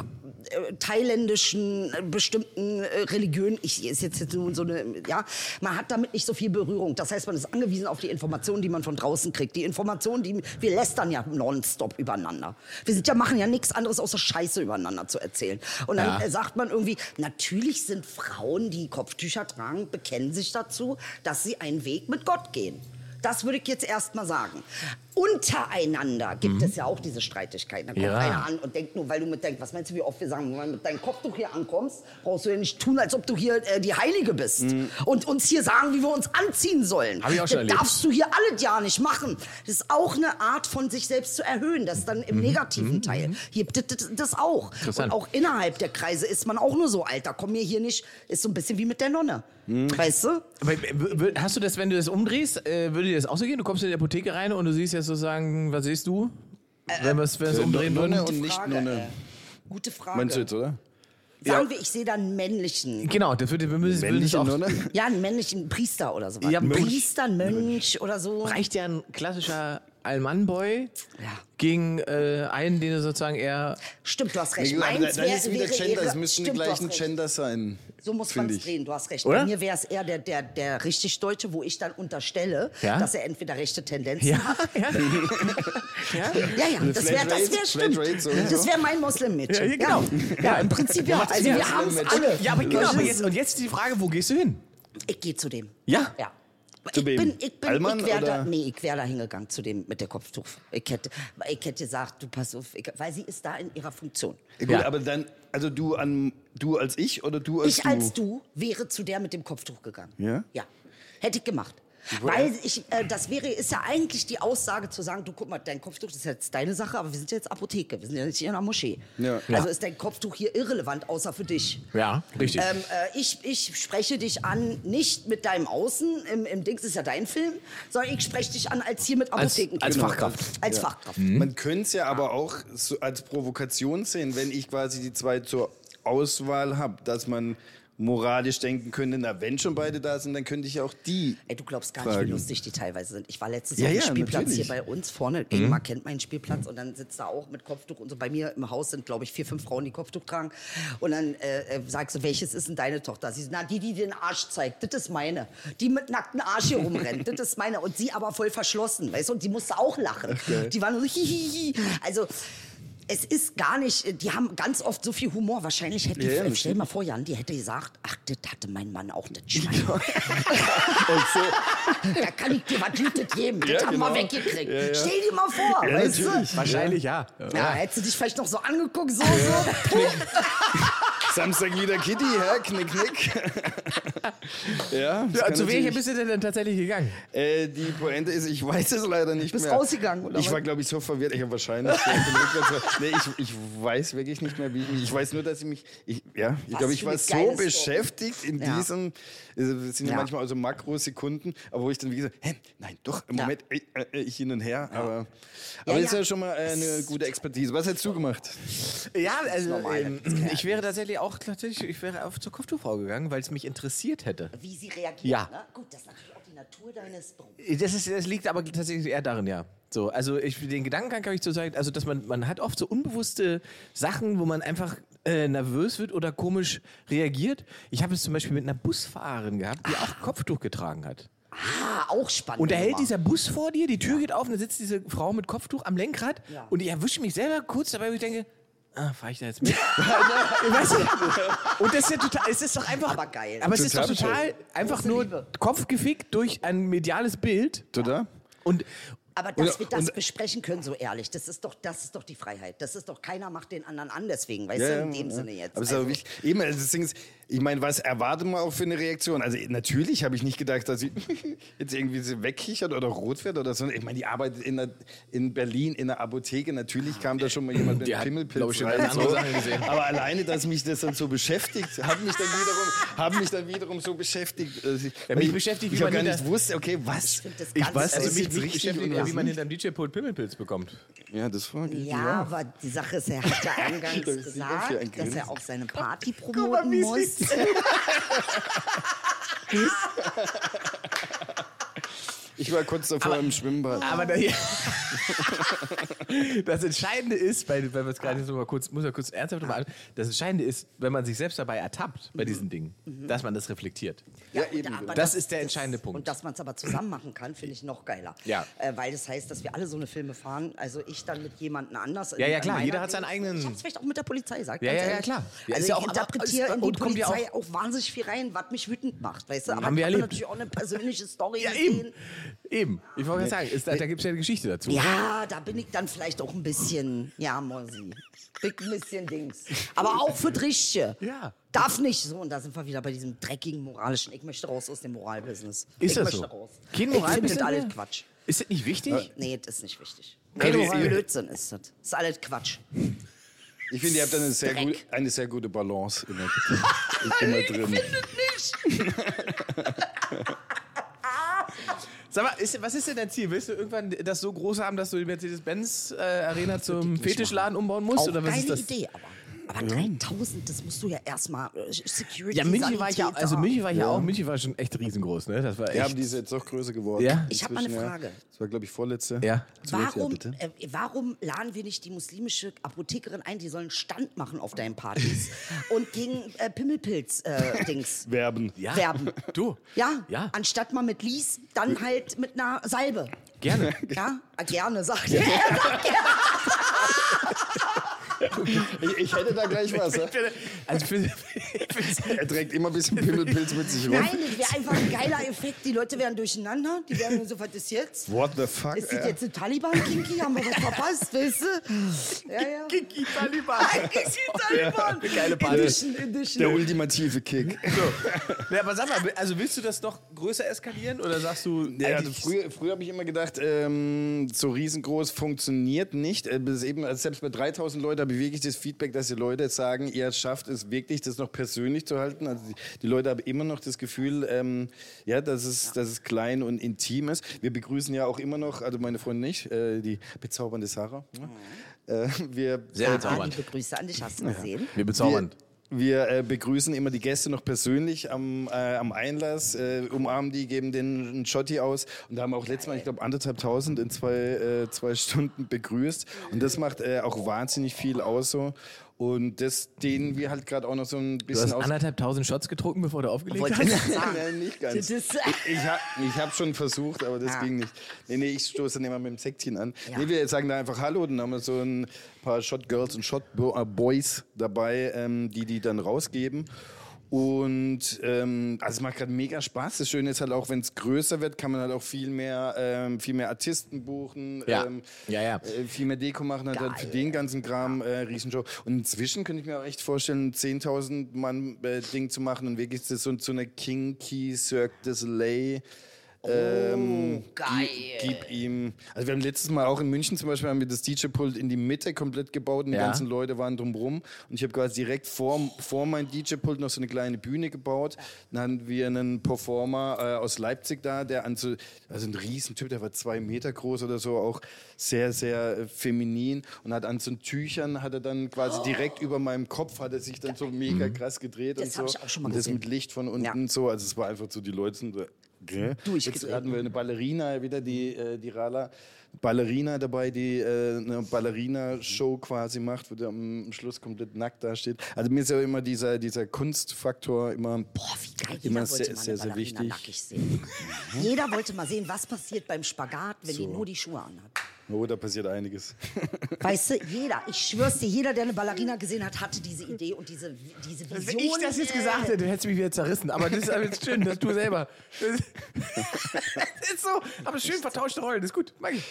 thailändischen äh, bestimmten äh, Religionen. Ich ist jetzt, jetzt nur so eine ja, man hat damit nicht so viel Berührung. Das heißt, man ist angewiesen auf die Informationen, die man von draußen kriegt. Die Informationen, die wir lästern ja nonstop übereinander. Wir sind ja machen ja nichts anderes außer Scheiße übereinander zu erzählen. Und dann Ja. äh, sagt man irgendwie, natürlich sind Frauen, die Kopftücher tragen, bekennen sich dazu, dass sie einen Weg mit Gott gehen. Das würde ich jetzt erst mal sagen. Untereinander gibt es ja auch diese Streitigkeiten. Da kommt Ja. einer an und denkt nur, weil du mit deinem, was meinst du, wie oft wir sagen, wenn du mit deinem Kopftuch hier ankommst, brauchst du ja nicht tun, als ob du hier äh, die Heilige bist. Und uns hier sagen, wie wir uns anziehen sollen. Hab ich auch schon das erlebt. darfst du hier alles ja nicht machen. Das ist auch eine Art von sich selbst zu erhöhen. Das dann im negativen Teil. Hier gibt es das auch. Und auch innerhalb der Kreise ist man auch nur so, Alter, komm mir hier nicht, ist so ein bisschen wie mit der Nonne. Weißt du? Aber w- hast du das, wenn du das umdrehst, äh, würde dir das auch so gehen? Du kommst in die Apotheke rein und du siehst jetzt sozusagen, was siehst du? wenn wir es wenn wir es Äh, umdrehen würden? und nicht Frage, Nonne. äh, Gute Frage. Meinst du jetzt, oder? Sagen wir, ich sehe da einen männlichen. Genau, das würde, wir müssen, würden es Männliche auch, Nonne? Ja, einen männlichen Priester oder sowas. Ja, ein Mönch. Priester, ein Mönch oder so. reicht ja ein klassischer Allmann-Boy Ja. gegen äh, einen, den du sozusagen eher. Stimmt, du hast recht. Nee, Meins dann wär, ist wieder Gender, es müssten die gleichen. Gender sein. So muss man es drehen, du hast recht. Oder? Bei mir wäre es eher der, der, der richtig Deutsche, wo ich dann unterstelle, Ja? dass er entweder rechte Tendenzen Ja, hat. ja. *laughs* Ja, ja, das wäre das wär stimmt. Das wäre mein Muslim-Mädchen. Ja, genau. Ja, im Prinzip ja. Also wir haben es alle. Ja, aber genau, aber jetzt, und jetzt die Frage, wo gehst du hin? Ich gehe zu dem. Ja? Ja. Zu ich wem? bin, ich bin, Allmann ich wäre da, oder? nee, ich wäre da hingegangen zu dem mit der Kopftuch. Ich hätte, ich hätte gesagt, du pass auf, ich, weil sie ist da in ihrer Funktion. Gut, Ja. aber dann, also du an du als ich oder du als ich du? als du wäre zu der mit dem Kopftuch gegangen. Ja? Ja. Hätte ich gemacht. Weil ich, äh, das wäre, ist ja eigentlich die Aussage zu sagen, du guck mal, dein Kopftuch das ist jetzt deine Sache, aber wir sind ja jetzt Apotheke, wir sind ja nicht in einer Moschee. Ja. Also ist dein Kopftuch hier irrelevant, außer für dich. Ja, richtig. Ähm, äh, ich, ich spreche dich an, nicht mit deinem Außen, im, im Dings ist ja dein Film, sondern ich spreche dich an als hier mit Als- Apotheken. als Fachkraft. Als Fachkraft. Man könnte es ja aber auch so als Provokation sehen, wenn ich quasi die zwei zur Auswahl habe, dass man moralisch denken könnte, na wenn schon beide da sind, dann könnte ich ja auch die. Ey, du glaubst gar nicht, Fragen. wie lustig die teilweise sind. Ich war letztes Ja, Jahr auf dem ja, Spielplatz natürlich. hier bei uns vorne. Ingmar kennt meinen Spielplatz und dann sitzt er auch mit Kopftuch und so. Bei mir im Haus sind, glaube ich, vier, fünf Frauen, die Kopftuch tragen. Und dann äh, äh, sagst du, welches ist denn deine Tochter? Sie sagt, na, die, die den Arsch zeigt, das ist meine. Die mit nacktem Arsch hier rumrennt, das ist meine. Und sie aber voll verschlossen, weißt du? Und die musste auch lachen. Die war nur so, hihihi. Also, es ist gar nicht, die haben ganz oft so viel Humor. Wahrscheinlich hätte die, Ja, ja, stell dir mal vor, Jan, die hätte gesagt, ach, das hatte mein Mann auch, das *laughs* Schwein. *laughs* Da kann ich dir was Gutes geben. Das Ja, haben genau. wir weggekriegt. Stell dir mal vor, Ja, weißt du? Wahrscheinlich ja. Ja, hättest du dich vielleicht noch so angeguckt, so, so. *laughs* Samstag wieder Kitty, hä? Knick, knick. *laughs* ja, Ja, zu welcher bist du denn dann tatsächlich gegangen? Äh, die Pointe ist, ich weiß es leider nicht Bist mehr. rausgegangen, oder Ich war, glaube ich, so verwirrt. Ich habe wahrscheinlich. *laughs* nee, ich, ich weiß wirklich nicht mehr, wie ich mich. Ich weiß nur, dass ich mich. Ich, ja, ich glaube, ich war so beschäftigt in Ja. diesem. Es sind ja, Ja. manchmal also Makrosekunden, aber wo ich dann wie gesagt, hä, nein, doch, im Ja. Moment, äh, äh, ich hin und her. Aber, aber Ja, das ist ja. ja schon mal eine gute Expertise. Was hättest du gemacht? Ja, also ähm, das ich wäre tatsächlich auch tatsächlich, ich wäre auf zur Kopftuchfrau gegangen, weil es mich interessiert hätte. Wie sie reagiert. Ja. Ne? Gut, das ist natürlich auch die Natur deines Berufs. Das, ist, das liegt aber tatsächlich eher darin, ja. So, also ich, den Gedankengang habe ich zu sagen, also dass man, man hat oft so unbewusste Sachen, wo man einfach äh, nervös wird oder komisch reagiert. Ich habe es zum Beispiel mit einer Busfahrerin gehabt, die auch Kopftuch getragen hat. Ah, auch spannend. Und da hält dieser Bus vor dir, die Tür geht auf und da sitzt diese Frau mit Kopftuch am Lenkrad Ja. und ich erwische mich selber kurz dabei, wo ich denke, ah, fahre ich da jetzt mit? *laughs* *laughs* weißt du? Und das ist ja total, es ist doch einfach. Aber geil. Aber es ist doch Total total einfach Große nur Liebe. Kopf gefickt durch ein mediales Bild. Oder? Und Aber dass Und- wir das und- besprechen können, so ehrlich, das ist doch, das ist doch die Freiheit. Das ist doch, keiner macht den anderen an deswegen, weißt Ja, du, in dem ja. Sinne jetzt. Aber Also- auch wichtig. Eben, also das Ding ist, ich meine, was erwartet man auch für eine Reaktion? Also natürlich habe ich nicht gedacht, dass sie *laughs* jetzt irgendwie so wegkichert oder rot wird oder so. Ich meine, die arbeitet in, der, in Berlin in der Apotheke. Natürlich kam da schon mal jemand mit einem ich, rein. andere So. Aber alleine, dass mich das dann so beschäftigt, hat mich dann wiederum, haben mich dann wiederum so beschäftigt. dass Ich, Ja, mich ich- beschäftigt, wie ich auch man gar nicht wusste, okay, was? Ich Ich was also ist mich- jetzt richtig wie man hinterm DJ-Pult Pimmelpilz bekommt. Ja, das frage ich Ja, auch. aber die Sache ist, er hat ja *laughs* eingangs gesagt, dass er auch seine Party promoten muss. *laughs* Ich war kurz davor im Schwimmbad. Aber *laughs* da, das Entscheidende ist, bei, wenn wir es gerade so mal kurz, muss ja kurz ernsthaft nochmal an, das Entscheidende ist, wenn man sich selbst dabei ertappt bei diesen Dingen, dass man das reflektiert. Ja, und eben. aber Das ist der entscheidende Punkt. Und dass man es aber zusammen machen kann, finde ich noch geiler. Ja. Äh, weil das heißt, dass wir alle so eine Filme fahren. Also ich dann mit jemandem anders. Ja, ja, klar, jeder hat seinen eigenen- Ich hab's vielleicht auch mit der Polizei gesagt. Ja, ja, ja, klar. Ja, also ist ich ja auch- aber- interpretiere in die und kommt ja Polizei auch, wahnsinnig viel rein, was mich wütend macht. Weißt du? Aber Haben wir ich erlebt. natürlich auch eine persönliche Story Ja, eben. Eben. Ich wollte gerade sagen, ist, da, da gibt es ja eine Geschichte dazu. Ja, da bin ich dann vielleicht auch ein bisschen, ja, Mosi. Bin ein bisschen Dings. Aber auch für Richtige. Ja. Darf nicht so. Und da sind wir wieder bei diesem dreckigen moralischen. Ich möchte raus aus dem Moralbusiness. Ist ich das möchte so? raus. Kein ich finde Moralbusiness das alles mehr? Quatsch. Ist das nicht wichtig? Nee, das ist nicht wichtig. Kein ihr- Blödsinn ist das. Das ist alles Quatsch. Ich finde, ihr habt eine sehr, gut, eine sehr gute Balance *laughs* immer, immer drin. nicht. *laughs* Sag mal, ist, was ist denn dein Ziel? Willst du irgendwann das so groß haben, dass du die Mercedes-Benz-Arena zum Fetischladen umbauen musst? Auch oder was geile ist das? Idee, aber. Aber 3000, das musst du ja erstmal äh, Security, Ja, München war ich ja, also München war ich ja auch, München war schon echt riesengroß, ne? Das war echt. Ja, die ist jetzt doch größer geworden. Ja? Ich hab mal eine Frage. Ja. Das war, glaube ich, vorletzte. Ja. Warum, Ja, bitte. äh, warum laden wir nicht die muslimische Apothekerin ein, die soll einen Stand machen auf deinen Partys *laughs* und gegen äh, Pimmelpilz-Dings Werben. Ja. werben? Du. Ja, Ja. anstatt mal mit Lies, dann halt mit einer Salbe. Gerne. Ja, Ah, gerne, sagt er. *laughs* Ich, ich hätte da gleich was. Ja? Also für, Er trägt immer ein bisschen Pimmelpilz mit sich rum. Nein, das wäre einfach ein geiler Effekt. Die Leute wären durcheinander. Die wären nur so, was ist jetzt? What the fuck? Ist das jetzt ein Taliban-Kinky? Haben wir was verpasst, weißt du? Ja, ja. Kiki Taliban. *laughs* Kiki Taliban. Eine geile. Edition, Edition. Der ultimative Kick. Ja, aber sag mal, also willst du das doch größer eskalieren oder sagst du, Ja, also früher früher habe ich immer gedacht, ähm, so riesengroß funktioniert nicht. Äh, bis eben, also selbst bei 3000 Leuten habe ich wirklich das Feedback, dass die Leute sagen, ihr schafft es wirklich, das noch persönlich zu halten. Also die, die Leute haben immer noch das Gefühl, ähm, ja, dass es, dass es klein und intim ist. Wir begrüßen ja auch immer noch, also meine Freundin nicht, äh, die bezaubernde Sarah. Äh, wir, Sehr bezaubernd. liebe Grüße an dich, hast du gesehen? Wir bezaubern. Wir, äh, begrüßen immer die Gäste noch persönlich am, äh, am Einlass, äh, umarmen die, geben den einen Schotti aus und da haben wir auch letztes Mal, ich glaube, anderthalb tausend in zwei, äh, zwei *laughs* Stunden begrüßt und das macht äh, auch wahnsinnig viel aus so. Und das dehnen wir halt gerade auch noch so ein Du bisschen hast aus. anderthalb tausend Shots getrunken, bevor du aufgelegt Wollte hast? Nein, nicht ganz. Ich, ich habe ich hab schon versucht, aber das Ah. ging nicht. Nee, nee, ich stoße dann immer mit dem Säckchen an. Ja. Nee, wir sagen da einfach Hallo, dann haben wir so ein paar Shot Girls und Shot äh, Boys dabei, ähm, die die dann rausgeben. Und ähm, also es macht gerade mega Spaß. Das Schöne ist halt auch, wenn es größer wird, kann man halt auch viel mehr, ähm, viel mehr Artisten buchen, Ja. ähm, Ja, ja. Äh, viel mehr Deko machen, halt, halt für den ganzen Kram äh, Riesenshow. Und inzwischen könnte ich mir auch echt vorstellen, 10.000 Mann äh, Ding zu machen und wirklich das so, so eine Kinky Cirque du Soleil. Ähm, geil. Gib, gib ihm. Also wir haben letztes Mal auch in München zum Beispiel haben wir das DJ-Pult in die Mitte komplett gebaut und die Ja. ganzen Leute waren drumrum. Und ich habe quasi direkt vor, vor mein DJ-Pult noch so eine kleine Bühne gebaut. Dann hatten wir einen Performer äh, aus Leipzig da, der an so, also ein Riesentyp, der war zwei Meter groß oder so, auch sehr, sehr äh, feminin und hat an so Tüchern, hat er dann quasi direkt über meinem Kopf, hat er sich dann so mega krass gedreht Das und so. ich auch schon mal und das gesehen. mit Licht von unten Ja. so, also es war einfach so, die Leute sind so, Gell? Jetzt hatten wir eine Ballerina wieder, die, äh, die Rala. Ballerina dabei, die äh, eine Ballerina-Show quasi macht, wo der am Schluss komplett nackt dasteht. Also mir ist ja immer dieser, dieser Kunstfaktor immer, Boah, wie geil. immer sehr, sehr, sehr wichtig. *laughs* Jeder wollte mal sehen, was passiert beim Spagat, wenn die So. nur die Schuhe anhat. Oh, da passiert einiges. *laughs* Weißt du, jeder, ich schwör's dir, jeder, der eine Ballerina gesehen hat, hatte diese Idee und diese, diese Vision. Wenn ich das jetzt gesagt hätte, hättest du mich wieder zerrissen. Aber das ist aber jetzt schön, dass du selber. *laughs* Das ist so. Aber schön vertauschte Rollen, das ist gut. Mag ich.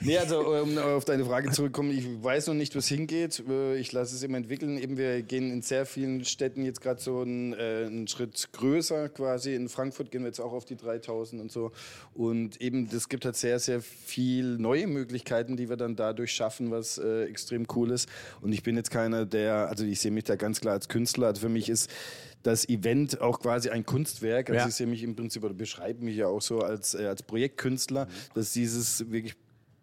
Nee, also um auf deine Frage zurückzukommen, ich weiß noch nicht, wo es hingeht. Äh, Ich lasse es immer entwickeln. Eben, wir gehen in sehr vielen Städten jetzt gerade so einen, äh, einen Schritt größer quasi. In Frankfurt gehen wir jetzt auch auf die 3000 und so. Und eben, das gibt halt sehr, sehr viel neue Möglichkeiten, die wir dann dadurch schaffen, was äh, extrem cool ist. Und ich bin jetzt keiner, der, also ich sehe mich da ganz klar als Künstler. Also für mich ist das Event auch quasi ein Kunstwerk. Also Ja. ich sehe mich im Prinzip oder beschreibe mich ja auch so als, äh, als Projektkünstler, dass dieses wirklich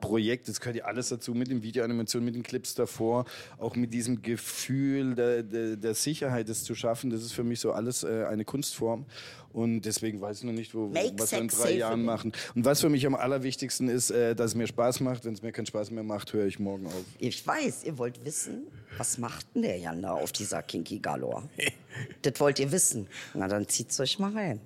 Projekt, das gehört ja alles dazu, mit den Videoanimationen, mit den Clips davor, auch mit diesem Gefühl der, der, der Sicherheit, das zu schaffen, das ist für mich so alles äh, eine Kunstform. Und deswegen weiß ich noch nicht, wo, Make was wir in drei Jahren machen. Und was für mich am allerwichtigsten ist, äh, dass es mir Spaß macht. Wenn es mir keinen Spaß mehr macht, höre ich morgen auf. Ich weiß, ihr wollt wissen, was macht denn der Jan da auf dieser Kinky Galore? *laughs* das wollt ihr wissen. Na, dann zieht's euch mal rein.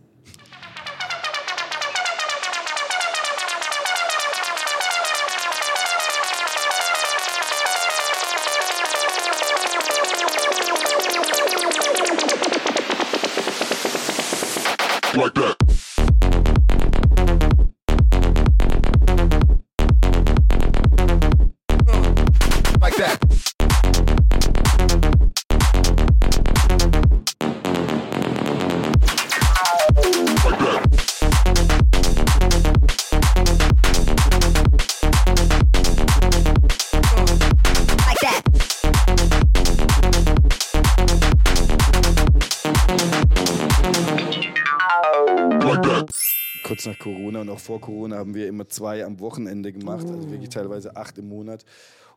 Like that. Auch vor Corona haben wir immer zwei am Wochenende gemacht, also wirklich teilweise acht im Monat.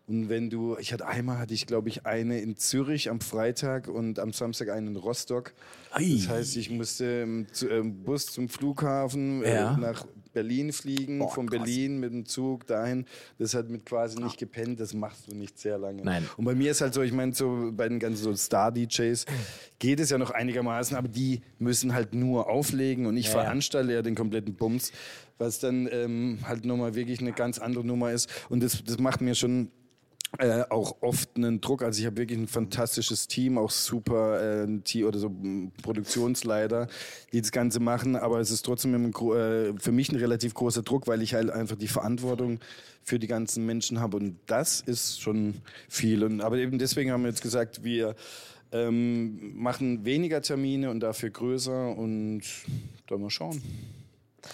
Und wenn du, ich hatte einmal hatte ich glaube ich eine in Zürich am Freitag und am Samstag einen in Rostock. Das heißt, ich musste im zu- im Bus zum Flughafen Ja. äh, nach Berlin fliegen, Boah, von krass. Berlin mit dem Zug dahin. Das hat mit quasi nicht gepennt, das machst du nicht sehr lange. Nein. Und bei mir ist halt so, ich meine, so bei den ganzen so Star-DJs geht es ja noch einigermaßen, aber die müssen halt nur auflegen und ich Ja, ja. veranstalte ja den kompletten Bums, was dann ähm, halt nochmal wirklich eine ganz andere Nummer ist. Und das, das macht mir schon äh, auch oft einen Druck. Also ich habe wirklich ein fantastisches Team, auch super äh, Team oder so Produktionsleiter, die das Ganze machen. Aber es ist trotzdem gro- äh, für mich ein relativ großer Druck, weil ich halt einfach die Verantwortung für die ganzen Menschen habe. Und das ist schon viel. Und, aber eben deswegen haben wir jetzt gesagt, wir ähm, machen weniger Termine und dafür größer und da mal schauen.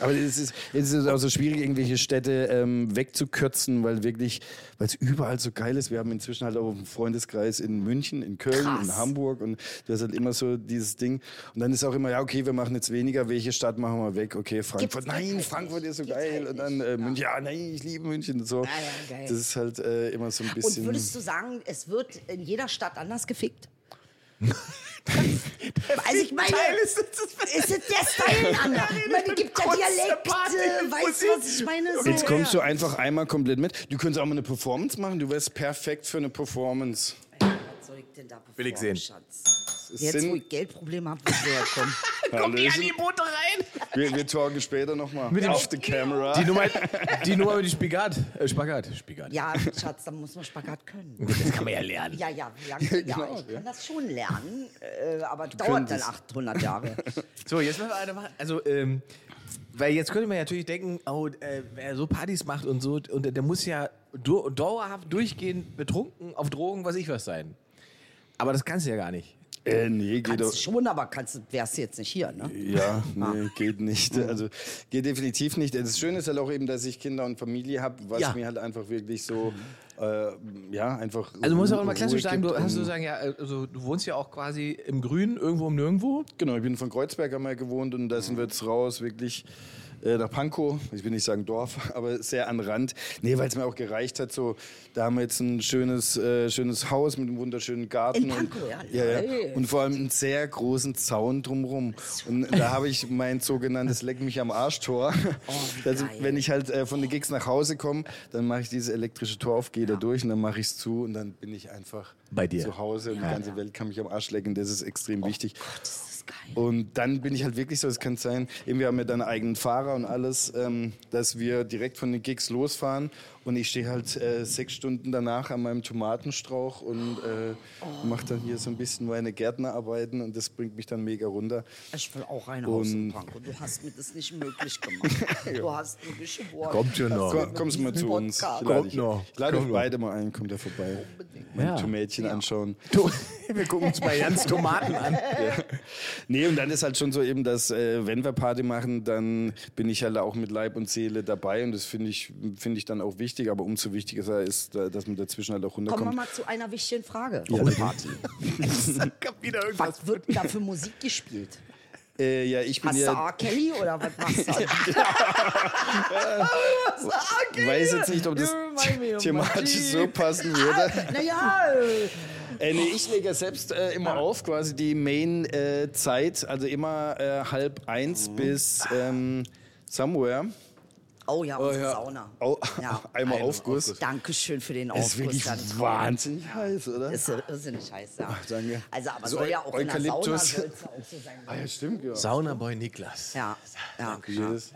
Aber es ist, es ist auch so schwierig, irgendwelche Städte ähm, wegzukürzen, weil wirklich, weil es überall so geil ist. Wir haben inzwischen halt auch einen Freundeskreis in München, in Köln, Krass. in Hamburg und du hast halt immer so dieses Ding. Und dann ist auch immer, ja, okay, wir machen jetzt weniger, welche Stadt machen wir weg? Okay, Frankfurt, Gibt's nein. Frankfurt ist so Gibt's geil. halt und dann äh, München, ja, nein, ich liebe München und so. Ja, ja, geil. Das ist halt äh, immer so ein Und bisschen. würdest du sagen, es wird in jeder Stadt anders gefickt? *laughs* also ich meine, ist, ist es der *laughs* Style anders? Ich meine, es gibt ja Dialekte, weißt du, was ich meine? So, Jetzt kommst du einfach einmal komplett mit. Du könntest auch mal eine Performance machen. Du wärst perfekt für eine Performance. Ich denn da Will ich sehen. Schatz? Jetzt, wo ich Geldprobleme habe, wird der kommen. *laughs* Kommt die. Angebote rein? Wir, wir talken später nochmal. Mit Auf the camera. Die Nummer, die Nummer mit dem *laughs* Spagat. Äh, Spagat. Spagat. Ja, Schatz, dann muss man Spagat können. *laughs* Das kann man ja lernen. Ja, ja, wie lange? Ja, Genau, ich kann das schon lernen, äh, aber dauert dann könntest. 800 Jahre. So, jetzt müssen wir eine machen. Also, ähm, weil jetzt könnte man ja natürlich denken, oh, äh, wer so Partys macht und so, und der muss ja du dauerhaft durchgehend betrunken auf Drogen, was ich was sein. Aber das kannst du ja gar nicht. Äh, nee, geht Kannst schon, aber kannst, wärst du jetzt nicht hier, ne? Ja, *laughs* nee, geht nicht. Also geht definitiv nicht. Das Schöne ist halt auch eben, dass ich Kinder und Familie habe, was Ja. mir halt einfach wirklich so, äh, ja, einfach. Also muss auch immer klassisch sagen, du hast du sagen, ja, also du wohnst ja auch quasi im Grün, irgendwo im Nirgendwo. Genau, ich bin von Kreuzberg einmal gewohnt und da sind wir jetzt raus, wirklich äh, nach Pankow. Ich will nicht sagen Dorf, *laughs* aber sehr an Rand. Nee, weil es mir auch gereicht hat. So, da haben wir jetzt ein schönes, äh, schönes Haus mit einem wunderschönen Garten. In Pankow, und, ja. ja, ja. Und vor allem einen sehr großen Zaun drumrum. Und da habe ich mein sogenanntes Leck mich am Arsch-Tor. wie also, wenn ich halt äh, von den Gigs nach Hause komme, dann mache ich dieses elektrische Tor auf, gehe da durch und dann mache ich es zu und dann bin ich einfach Bei dir. zu Hause und die ganze Welt kann mich am Arsch lecken. Das ist extrem wichtig. Das ist geil. Und dann bin ich halt wirklich so, es kann sein, wir haben ja dann einen eigenen Fahrer und alles, ähm, dass wir direkt von den Gigs losfahren und ich stehe halt äh, sechs Stunden danach an meinem Tomatenstrauch und äh, mache dann hier so ein bisschen meine Gärtnerarbeiten und das bringt mich dann mega runter. Ich will auch ein Haus Und- Pankow. Du hast mir das nicht möglich gemacht. *laughs* Du hast mir geschworen. Kommt schon noch. Komm, kommst du mal zu uns. Podcast. Ich lade Kommt noch. Ich lade euch beide mal ein, kommt da vorbei. Mein Ja. Tomätchen anschauen. Du, wir gucken uns mal ganz Tomaten an. *laughs* Nee, und dann ist halt schon so eben, dass äh, wenn wir Party machen, dann bin ich halt auch mit Leib und Seele dabei und das finde ich, finde ich dann auch wichtig, aber umso wichtiger ist, äh, dass man dazwischen halt auch Kommen wir runterkommt. mal zu einer wichtigen Frage. Ja, bitte. *laughs* Party. Was wird denn da für Musik gespielt? Äh, ja, ich bin Hast du ja, R. Kelly oder was machst du? *laughs* ich weiß jetzt nicht, ob das thematisch so passen würde. Naja, Äh, nee, ich lege ja selbst äh, immer auf, quasi die Main-Zeit, also immer äh, halb eins bis ähm, somewhere. Oh ja, unsere ja. Sauna. Au, Ja. *laughs* einmal Aufguss. Dankeschön für den Aufguss. ist wirklich toll. wahnsinnig heiß, oder? Ist ja irrsinnig heiß, ja. Ach, danke. Also, aber So soll ja auch in der Sauna Eukalyptus. ja auch so sein. Ah, ja, stimmt, ja. Saunaboy Niklas. Ja, ja. Jedes-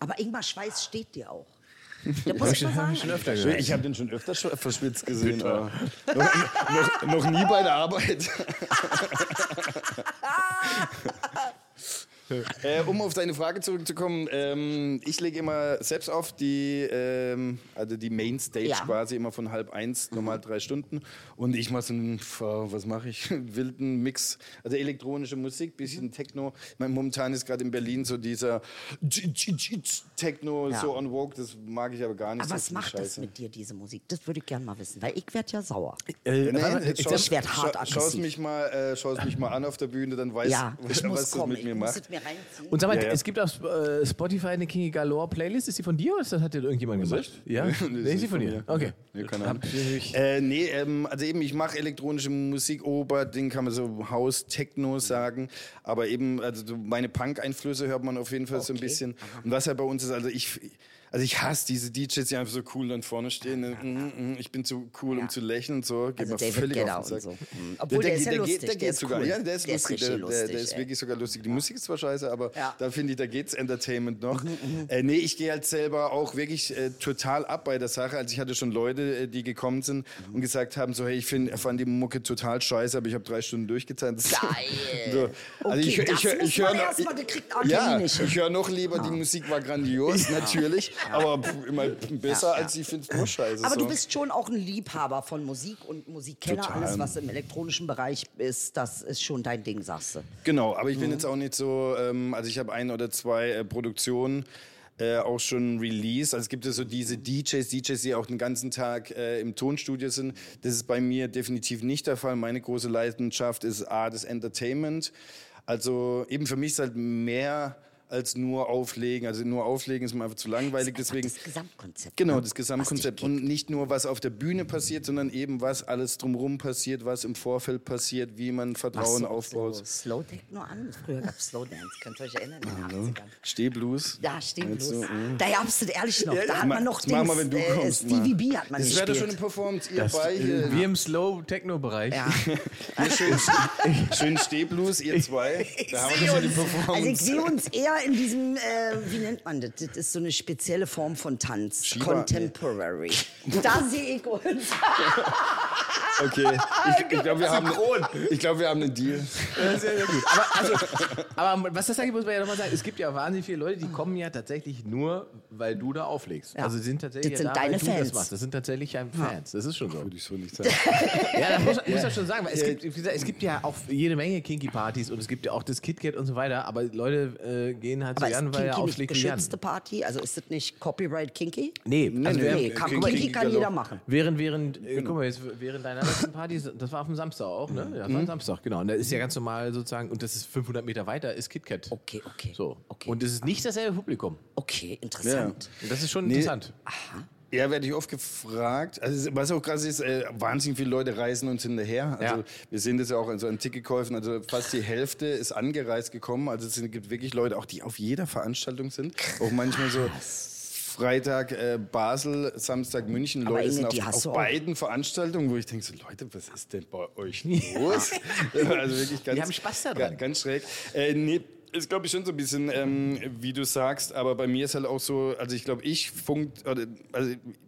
Aber Ingmar Schweiß steht dir auch. *laughs* Da muss ich mal sagen. Ja, habe den schon öfter sch- verschwitzt gesehen, aber noch, noch, noch nie bei der Arbeit. *laughs* äh, um auf deine Frage zurückzukommen, ähm, ich lege immer selbst auf die, ähm, also die Mainstage Ja. quasi immer von halb eins, normal drei Stunden. Und ich mache so einen, was mache ich, *laughs* wilden Mix, also elektronische Musik, bisschen Techno. Ich meine, momentan ist gerade in Berlin so dieser Techno Ja. so on Vogue, das mag ich aber gar nicht. Aber so was macht das Scheiße. mit dir, diese Musik? Das würde ich gerne mal wissen, weil ich werde ja sauer. Äh, ich schaust- ich werd hart scha- Schaust aggressiv. mich mal, äh, mich mal an auf der Bühne, dann weißt Ja, *laughs* muss was das mit mir macht. es mir reinziehen. Und sag mal, Ja, ja. es gibt auf äh, Spotify eine Kingy Galore Playlist. Ist die von dir oder das hat dir irgendjemand gemacht? Ja? Nee, *laughs* nee, ist die von dir. Okay. Nee, keine Ahnung. Äh, nee, ähm, also eben, ich mache elektronische Musik, Oberding kann man so Haus, Techno sagen, aber eben, also so meine Punk-Einflüsse hört man auf jeden Fall so ein Okay. bisschen. Und was ja bei uns ist, also ich, also ich hasse diese DJs, die einfach so cool dann vorne stehen. mm, mm, Ich bin zu cool, um Ja. zu lächeln und so. Geht Also David völlig Guetta auf den Sack. so. Mhm. Obwohl, der ist ja geht- lustig, Der, der geht ist sogar. cool. Ja, der ist Der lustig. der, der, der lustig, ist wirklich sogar lustig. Die Musik ist zwar scheiße, aber Ja. da finde ich, da geht's Entertainment noch. Mhm, Äh, nee, ich gehe halt selber auch wirklich äh, total ab bei der Sache. Also ich hatte schon Leute, äh, die gekommen sind Mhm. und gesagt haben, so hey, ich find, fand die Mucke total scheiße, aber ich habe drei Stunden durchgetanzt. Geil. *laughs* So. Also Okay, ich, das ich, ich höre noch, ja, ich höre noch lieber, die Musik war grandios, natürlich, aber immer besser Ja, als ja. ich finde es nur scheiße. Aber so. du bist schon auch ein Liebhaber von Musik und Musikkenner. Total. Alles, was im elektronischen Bereich ist, das ist schon dein Ding, sagst du. Genau, aber ich Mhm. bin jetzt auch nicht so, ähm, also ich habe ein oder zwei äh, Produktionen äh, auch schon released. Also es gibt ja so diese DJs, DJs, die auch den ganzen Tag äh, im Tonstudio sind. Das ist bei mir definitiv nicht der Fall. Meine große Leidenschaft ist A, das Entertainment. Also eben für mich ist halt mehr als nur auflegen. Also nur auflegen ist mir einfach zu langweilig. Deswegen Das Gesamtkonzept. Genau, ne? das Gesamtkonzept. Und nicht nur, was auf der Bühne passiert, sondern eben, was alles drumherum passiert, was im Vorfeld passiert, wie man Vertrauen auch aufbaut. So Slow Techno an. Früher gab es Slow Dance. Könnt ihr euch erinnern? In den 80ern. Stehblues. Meinst bloß. du, mm. Da gab's das ehrlich noch. Ja, da ja, hat ma- man noch das machen wir, wenn du äh, kommst, Stevie mal. B hat man Das wäre doch schon eine. Performance, ihr Das, bei äh, hier. wir im Slow-Techno-Bereich. Ja. Schön, schön Stehblues, ihr zwei. *laughs* Da haben wir doch schon die Performance. Also ich sehe uns eher in diesem, äh, wie nennt man das? Das ist so eine spezielle Form von Tanz. Shiba? Contemporary. Da sehe ich uns. *laughs* Okay, ich, ich glaube, wir, haben, ich glaub, wir haben einen Deal. Sehr, sehr gut. Aber, also, aber was das angeht, muss man ja nochmal sagen, es gibt ja wahnsinnig viele Leute, die kommen ja tatsächlich nur, weil du da auflegst. Ja. Also sie sind tatsächlich Das sind ja da, deine weil du Fans. das machst. Das sind tatsächlich ja Fans. Das ist schon so. Würde ich so nicht sagen. *laughs* Ja, das muss, muss man schon sagen, weil es gibt, wie gesagt, es gibt ja auch jede Menge Kinky-Partys und es gibt ja auch das KitKat und so weiter, aber Leute äh, gehen halt so Aber ist gern, weil er aufschlägt Jan. geschützte Party? Also ist das nicht Copyright Kinky? Nee, also nee, Nee, kann, Kinky Kinky kann Galore. jeder machen. während, während äh, guck mal, jetzt, während deiner letzten Party, das war auf dem Samstag auch, ne? Ja, das war ein Samstag, genau. Und da ist ja ganz normal sozusagen, und das ist 500 Meter weiter, ist KitKat. Okay, okay. So. Okay. Und es ist nicht dasselbe Publikum. Okay, interessant. Und das ist schon Nee. interessant. Ja, werde ich oft gefragt. Also, was auch krass ist, äh, wahnsinnig viele Leute reisen uns hinterher. Also, Ja. wir sehen das ja auch in so an Ticketkäufen. Also, fast die Hälfte ist angereist gekommen. Also, es gibt wirklich Leute, auch die auf jeder Veranstaltung sind. Auch manchmal so Freitag äh, Basel, Samstag München. Aber Leute Inge, sind auf, auf beiden Veranstaltungen, wo ich denke so, Leute, was ist denn bei euch los? *laughs* also wirklich ganz, Die haben Spaß daran. ga- Ganz schräg. Äh, nee, ist, glaube ich, schon so ein bisschen, ähm, wie du sagst, aber bei mir ist halt auch so, also ich glaube, ich funkt, also,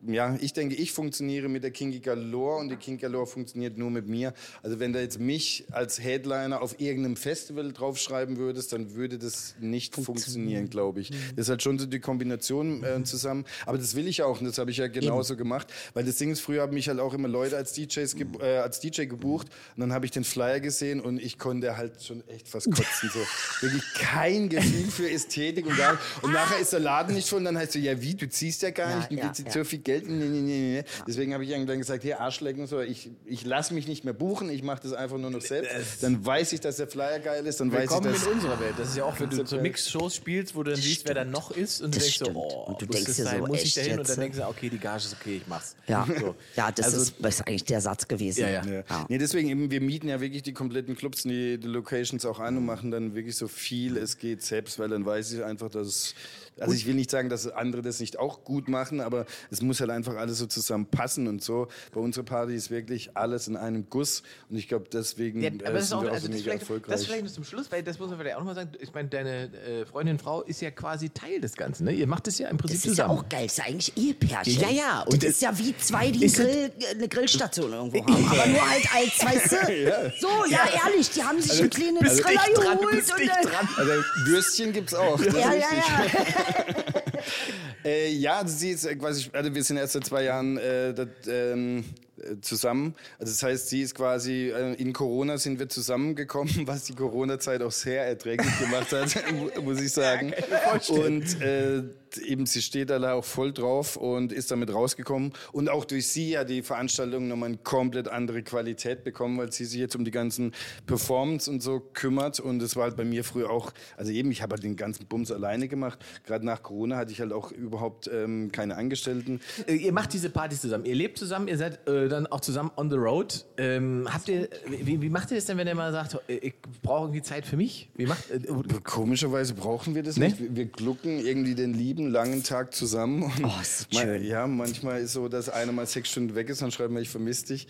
ja, ich denke, ich funktioniere mit der Kinky Galore und die Kinky Galore funktioniert nur mit mir. Also wenn da jetzt mich als Headliner auf irgendeinem Festival draufschreiben würdest, dann würde das nicht funktionieren, glaube ich. Das ist halt schon so die Kombination äh, zusammen. Aber das will ich auch und das habe ich ja genauso gemacht, weil das Ding ist, früher haben mich halt auch immer Leute als, DJs äh, als DJ gebucht und dann habe ich den Flyer gesehen und ich konnte halt schon echt fast kotzen. So. *laughs* Wirklich kein Gefühl für Ästhetik und gar. Und nachher ist der Laden nicht voll und dann heißt so, ja wie, du ziehst ja gar Ja, nicht, du ja, willst jetzt ja. so viel Geld. Nee, nee, nee, nee. Deswegen habe ich irgendwann gesagt, hier Arschlecken, so, ich, ich lasse mich nicht mehr buchen, ich mache das einfach nur noch selbst. Dann weiß ich, dass der Flyer geil ist, dann weiß ich, Willkommen dass... in unserer Welt. Das ist ja auch, wenn du so. Mix-Shows spielst, wo du dann siehst, wer da noch ist und du Das denkst so, stimmt. oh, Und du muss denkst das dir sein, so, muss ich da hin? Und dann denkst du, okay, die Gage ist okay, ich mach's. Ja, So. ja das, Also- ist, das ist eigentlich der Satz gewesen. Ja, ja. Ja. Nee, deswegen eben, wir mieten ja wirklich die kompletten Clubs und die, die Locations auch an und machen dann wirklich so viel es geht selbst, weil dann weiß ich einfach, dass also ich will nicht sagen, dass andere das nicht auch gut machen, aber es muss halt einfach alles so zusammen passen und so. Bei unserer Party ist wirklich alles in einem Guss und ich glaube deswegen Ja, äh, aber das ist sind auch, wir auch also so das, mega vielleicht, erfolgreich. das vielleicht noch zum Schluss, weil das muss man vielleicht auch nochmal sagen. Ich meine, deine äh, Freundin, Frau ist ja quasi Teil des Ganzen. Ne? Ihr macht es ja im Prinzip Das ist ja zusammen. auch geil, das ist ja eigentlich Ehepärchen. Ja, ja, und Und das es- ist ja wie zwei, die ist Grill, eine Grillstation irgendwo haben. Aber nur halt als, weißt du? *laughs* So, ja, ehrlich, die haben sich einen kleinen bist Griller dicht dran, du geholt. und, äh, dran. also Würstchen gibt's auch. das Ja, ist ja, richtig. ja. *laughs* Äh, ja, also sie ist äh, quasi, also wir sind erst seit zwei Jahren äh, das, ähm, äh, zusammen. Also das heißt, sie ist quasi, äh, in Corona sind wir zusammengekommen, *laughs* was die Corona-Zeit auch sehr erträglich gemacht hat, *laughs* mu- muss ich sagen. Und äh, eben, sie steht da auch voll drauf und ist damit rausgekommen. Und auch durch sie hat die Veranstaltung nochmal eine komplett andere Qualität bekommen, weil sie sich jetzt um die ganzen Performance und so kümmert. Und das war halt bei mir früher auch, also eben, ich habe halt den ganzen Bums alleine gemacht. Gerade nach Corona hatte ich halt auch überhaupt ähm, keine Angestellten. Äh, Ihr macht diese Partys zusammen. Ihr lebt zusammen, ihr seid äh, dann auch zusammen on the road. Ähm, habt ihr, wie, wie macht ihr das denn, wenn ihr mal sagt, äh, ich brauche irgendwie Zeit für mich? Wie macht, äh, Komischerweise brauchen wir das Nee? nicht. Wir, wir glucken irgendwie den lieben langen Tag zusammen. Und Oh, ist schön. Ja, manchmal ist so, dass einer mal sechs Stunden weg ist, dann schreibt man, ich vermisse dich.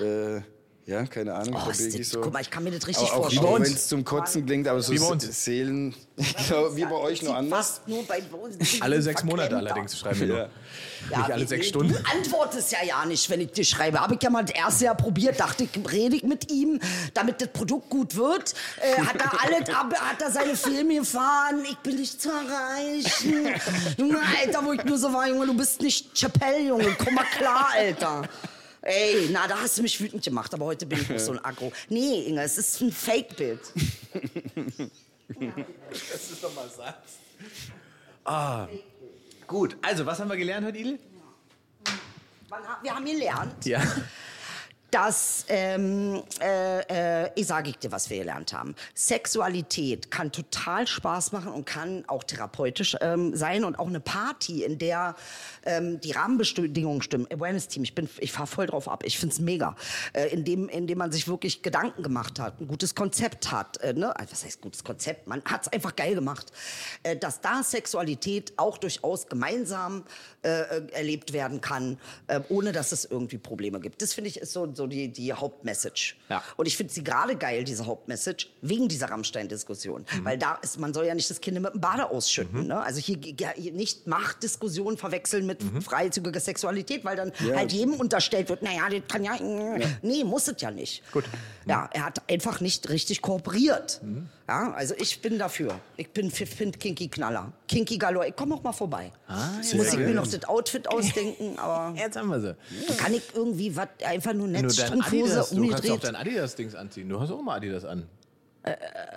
Äh, ja, keine Ahnung. Oh, ist das- ich so. guck mal, ich kann mir das richtig auch, vorstellen. Auch wenn es zum Kotzen klingt, aber so Wie bei uns. Seelen. *laughs* Wie bei euch nur anders. Fast nur bei uns. alle sechs Monate allerdings schreiben wir nur. Ja. Nicht alle sechs Stunden. Du antwortest ja ja nicht, wenn ich dir schreibe. Habe ich ja mal das erste Jahr probiert, dachte ich, rede ich mit ihm, damit das Produkt gut wird. Äh, hat er alles, ab, hat er seine Filme gefahren, ich bin nicht zu erreichen. Junge, Alter, wo ich nur so war, Junge, du bist nicht Chappelle, Junge, komm mal klar, Alter. Ey, na, da hast du mich wütend gemacht, aber heute bin ich nicht so ein *laughs* Agro. Nee, Inge, es ist ein Fake-Bild. Das ist doch mal Satz. Ah. Gut, also was haben wir gelernt heute, Idel? Wir haben gelernt, Ja. Dass, ähm, äh, äh, ich sage dir, was wir gelernt haben. Sexualität kann total Spaß machen und kann auch therapeutisch ähm, sein und auch eine Party, in der ähm, die Rahmenbedingungen stimmen. Awareness-Team, ich, bin, ich fahre voll drauf ab. Ich find's mega. Äh, in, dem, in dem man sich wirklich Gedanken gemacht hat, ein gutes Konzept hat. Äh, ne? Was heißt gutes Konzept? Man hat's einfach geil gemacht. Äh, dass da Sexualität auch durchaus gemeinsam äh, äh, erlebt werden kann, äh, ohne dass es irgendwie Probleme gibt. Das finde ich ist so, so die, die Hauptmessage. Ja. Und ich finde sie gerade geil, diese Hauptmessage, wegen dieser Rammstein-Diskussion. Weil da ist, man soll ja nicht das Kind mit dem Bade ausschütten. Ne? Also hier, hier nicht Machtdiskussionen verwechseln mit freizügiger Sexualität, weil dann Ja. halt jedem unterstellt wird, naja, das kann ja, nee, muss es ja nicht. Gut. Ja, er hat einfach nicht richtig kooperiert. Ja, also ich bin dafür. Ich bin finde Kinky Knaller. Kinky Galore. Ich komme auch mal vorbei. Sehr Muss ich mir noch das Outfit ausdenken, aber *laughs* Jetzt haben wir sie. kann ich irgendwie was einfach nur dein Netzstrumpfhose Adidas, du kannst auch umgedreht. dein Adidas-Dings anziehen. Du hast auch immer Adidas an. Ja.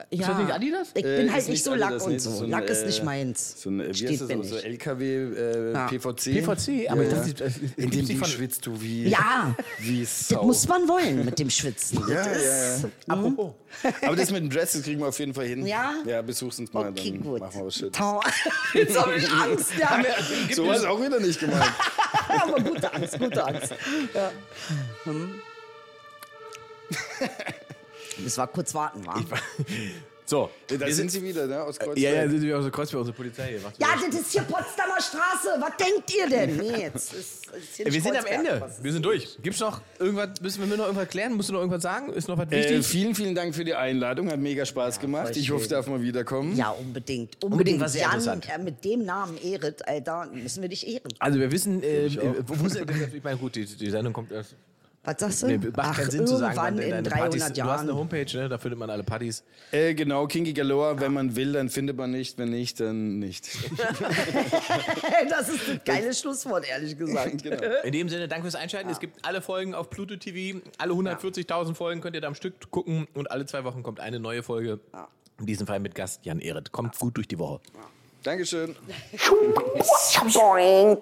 Ist das nicht Adidas? Ich Äh, bin ist halt nicht so Lack Adidas, und nee, so. ein, Lack ist äh, nicht meins. So ein, äh, wie Steht heißt das, so, so. LKW, äh, Ja. PVC. PVC, aber das ist- das ist- in dem von- schwitzt du wie, Ja, wie das Sau. muss man wollen mit dem Schwitzen. Ja, Das ja, ja. Apropos. Aber das mit dem Dress, das kriegen wir auf jeden Fall hin. Ja? Ja, besuchst uns mal, Okay, dann gut. machen wir was. Tau. *laughs* Jetzt habe ich Angst. Ja. So es- was auch wieder nicht gemeint. *laughs* Aber gute Angst, gute Angst. Ja. *laughs* Hm. Das war kurz warten, war. *laughs* So, Da wir sind sie wieder, ne? Aus Kreuzberg. Ja, ja, sind wir aus der Kreuzberg, unsere Polizei hier. Ja, das ist hier Potsdamer Straße. Was denkt ihr denn? Nee, jetzt ist, ist hier wir sind am. Ende. Was Wir sind durch. Gibt's noch irgendwas? Müssen wir noch irgendwas klären? Musst du noch irgendwas sagen? Ist noch was Äh, wichtig? vielen, vielen Dank für die Einladung. Hat mega Spaß gemacht. Ich hoffe, darf mal wiederkommen. Ja, unbedingt. Unbedingt, Unbedingt. war sehr Jan, interessant. äh, mit dem Namen Erit, Alter, müssen wir dich ehren. also wir wissen, äh, äh, wo, wo sind, ich meine, gut, die, die Sendung kommt erst. Was sagst du? Nee, macht Ach, keinen Sinn zu sagen, irgendwann wann in deine 300 Partys. Du hast Jahren. eine Homepage, ne? da findet man alle Partys. Äh, genau, Kinky Galore. Wenn man will, dann findet man nicht. Wenn nicht, dann nicht. *laughs* das ist ein geiles Schlusswort, ehrlich gesagt. genau. In dem Sinne, danke fürs Einschalten. Es gibt alle Folgen auf Pluto TV. Alle 140.000 Folgen könnt ihr da am Stück gucken. Und alle zwei Wochen kommt eine neue Folge. In diesem Fall mit Gast Jan Ehret. Kommt gut durch die Woche. Dankeschön. *laughs* Boing.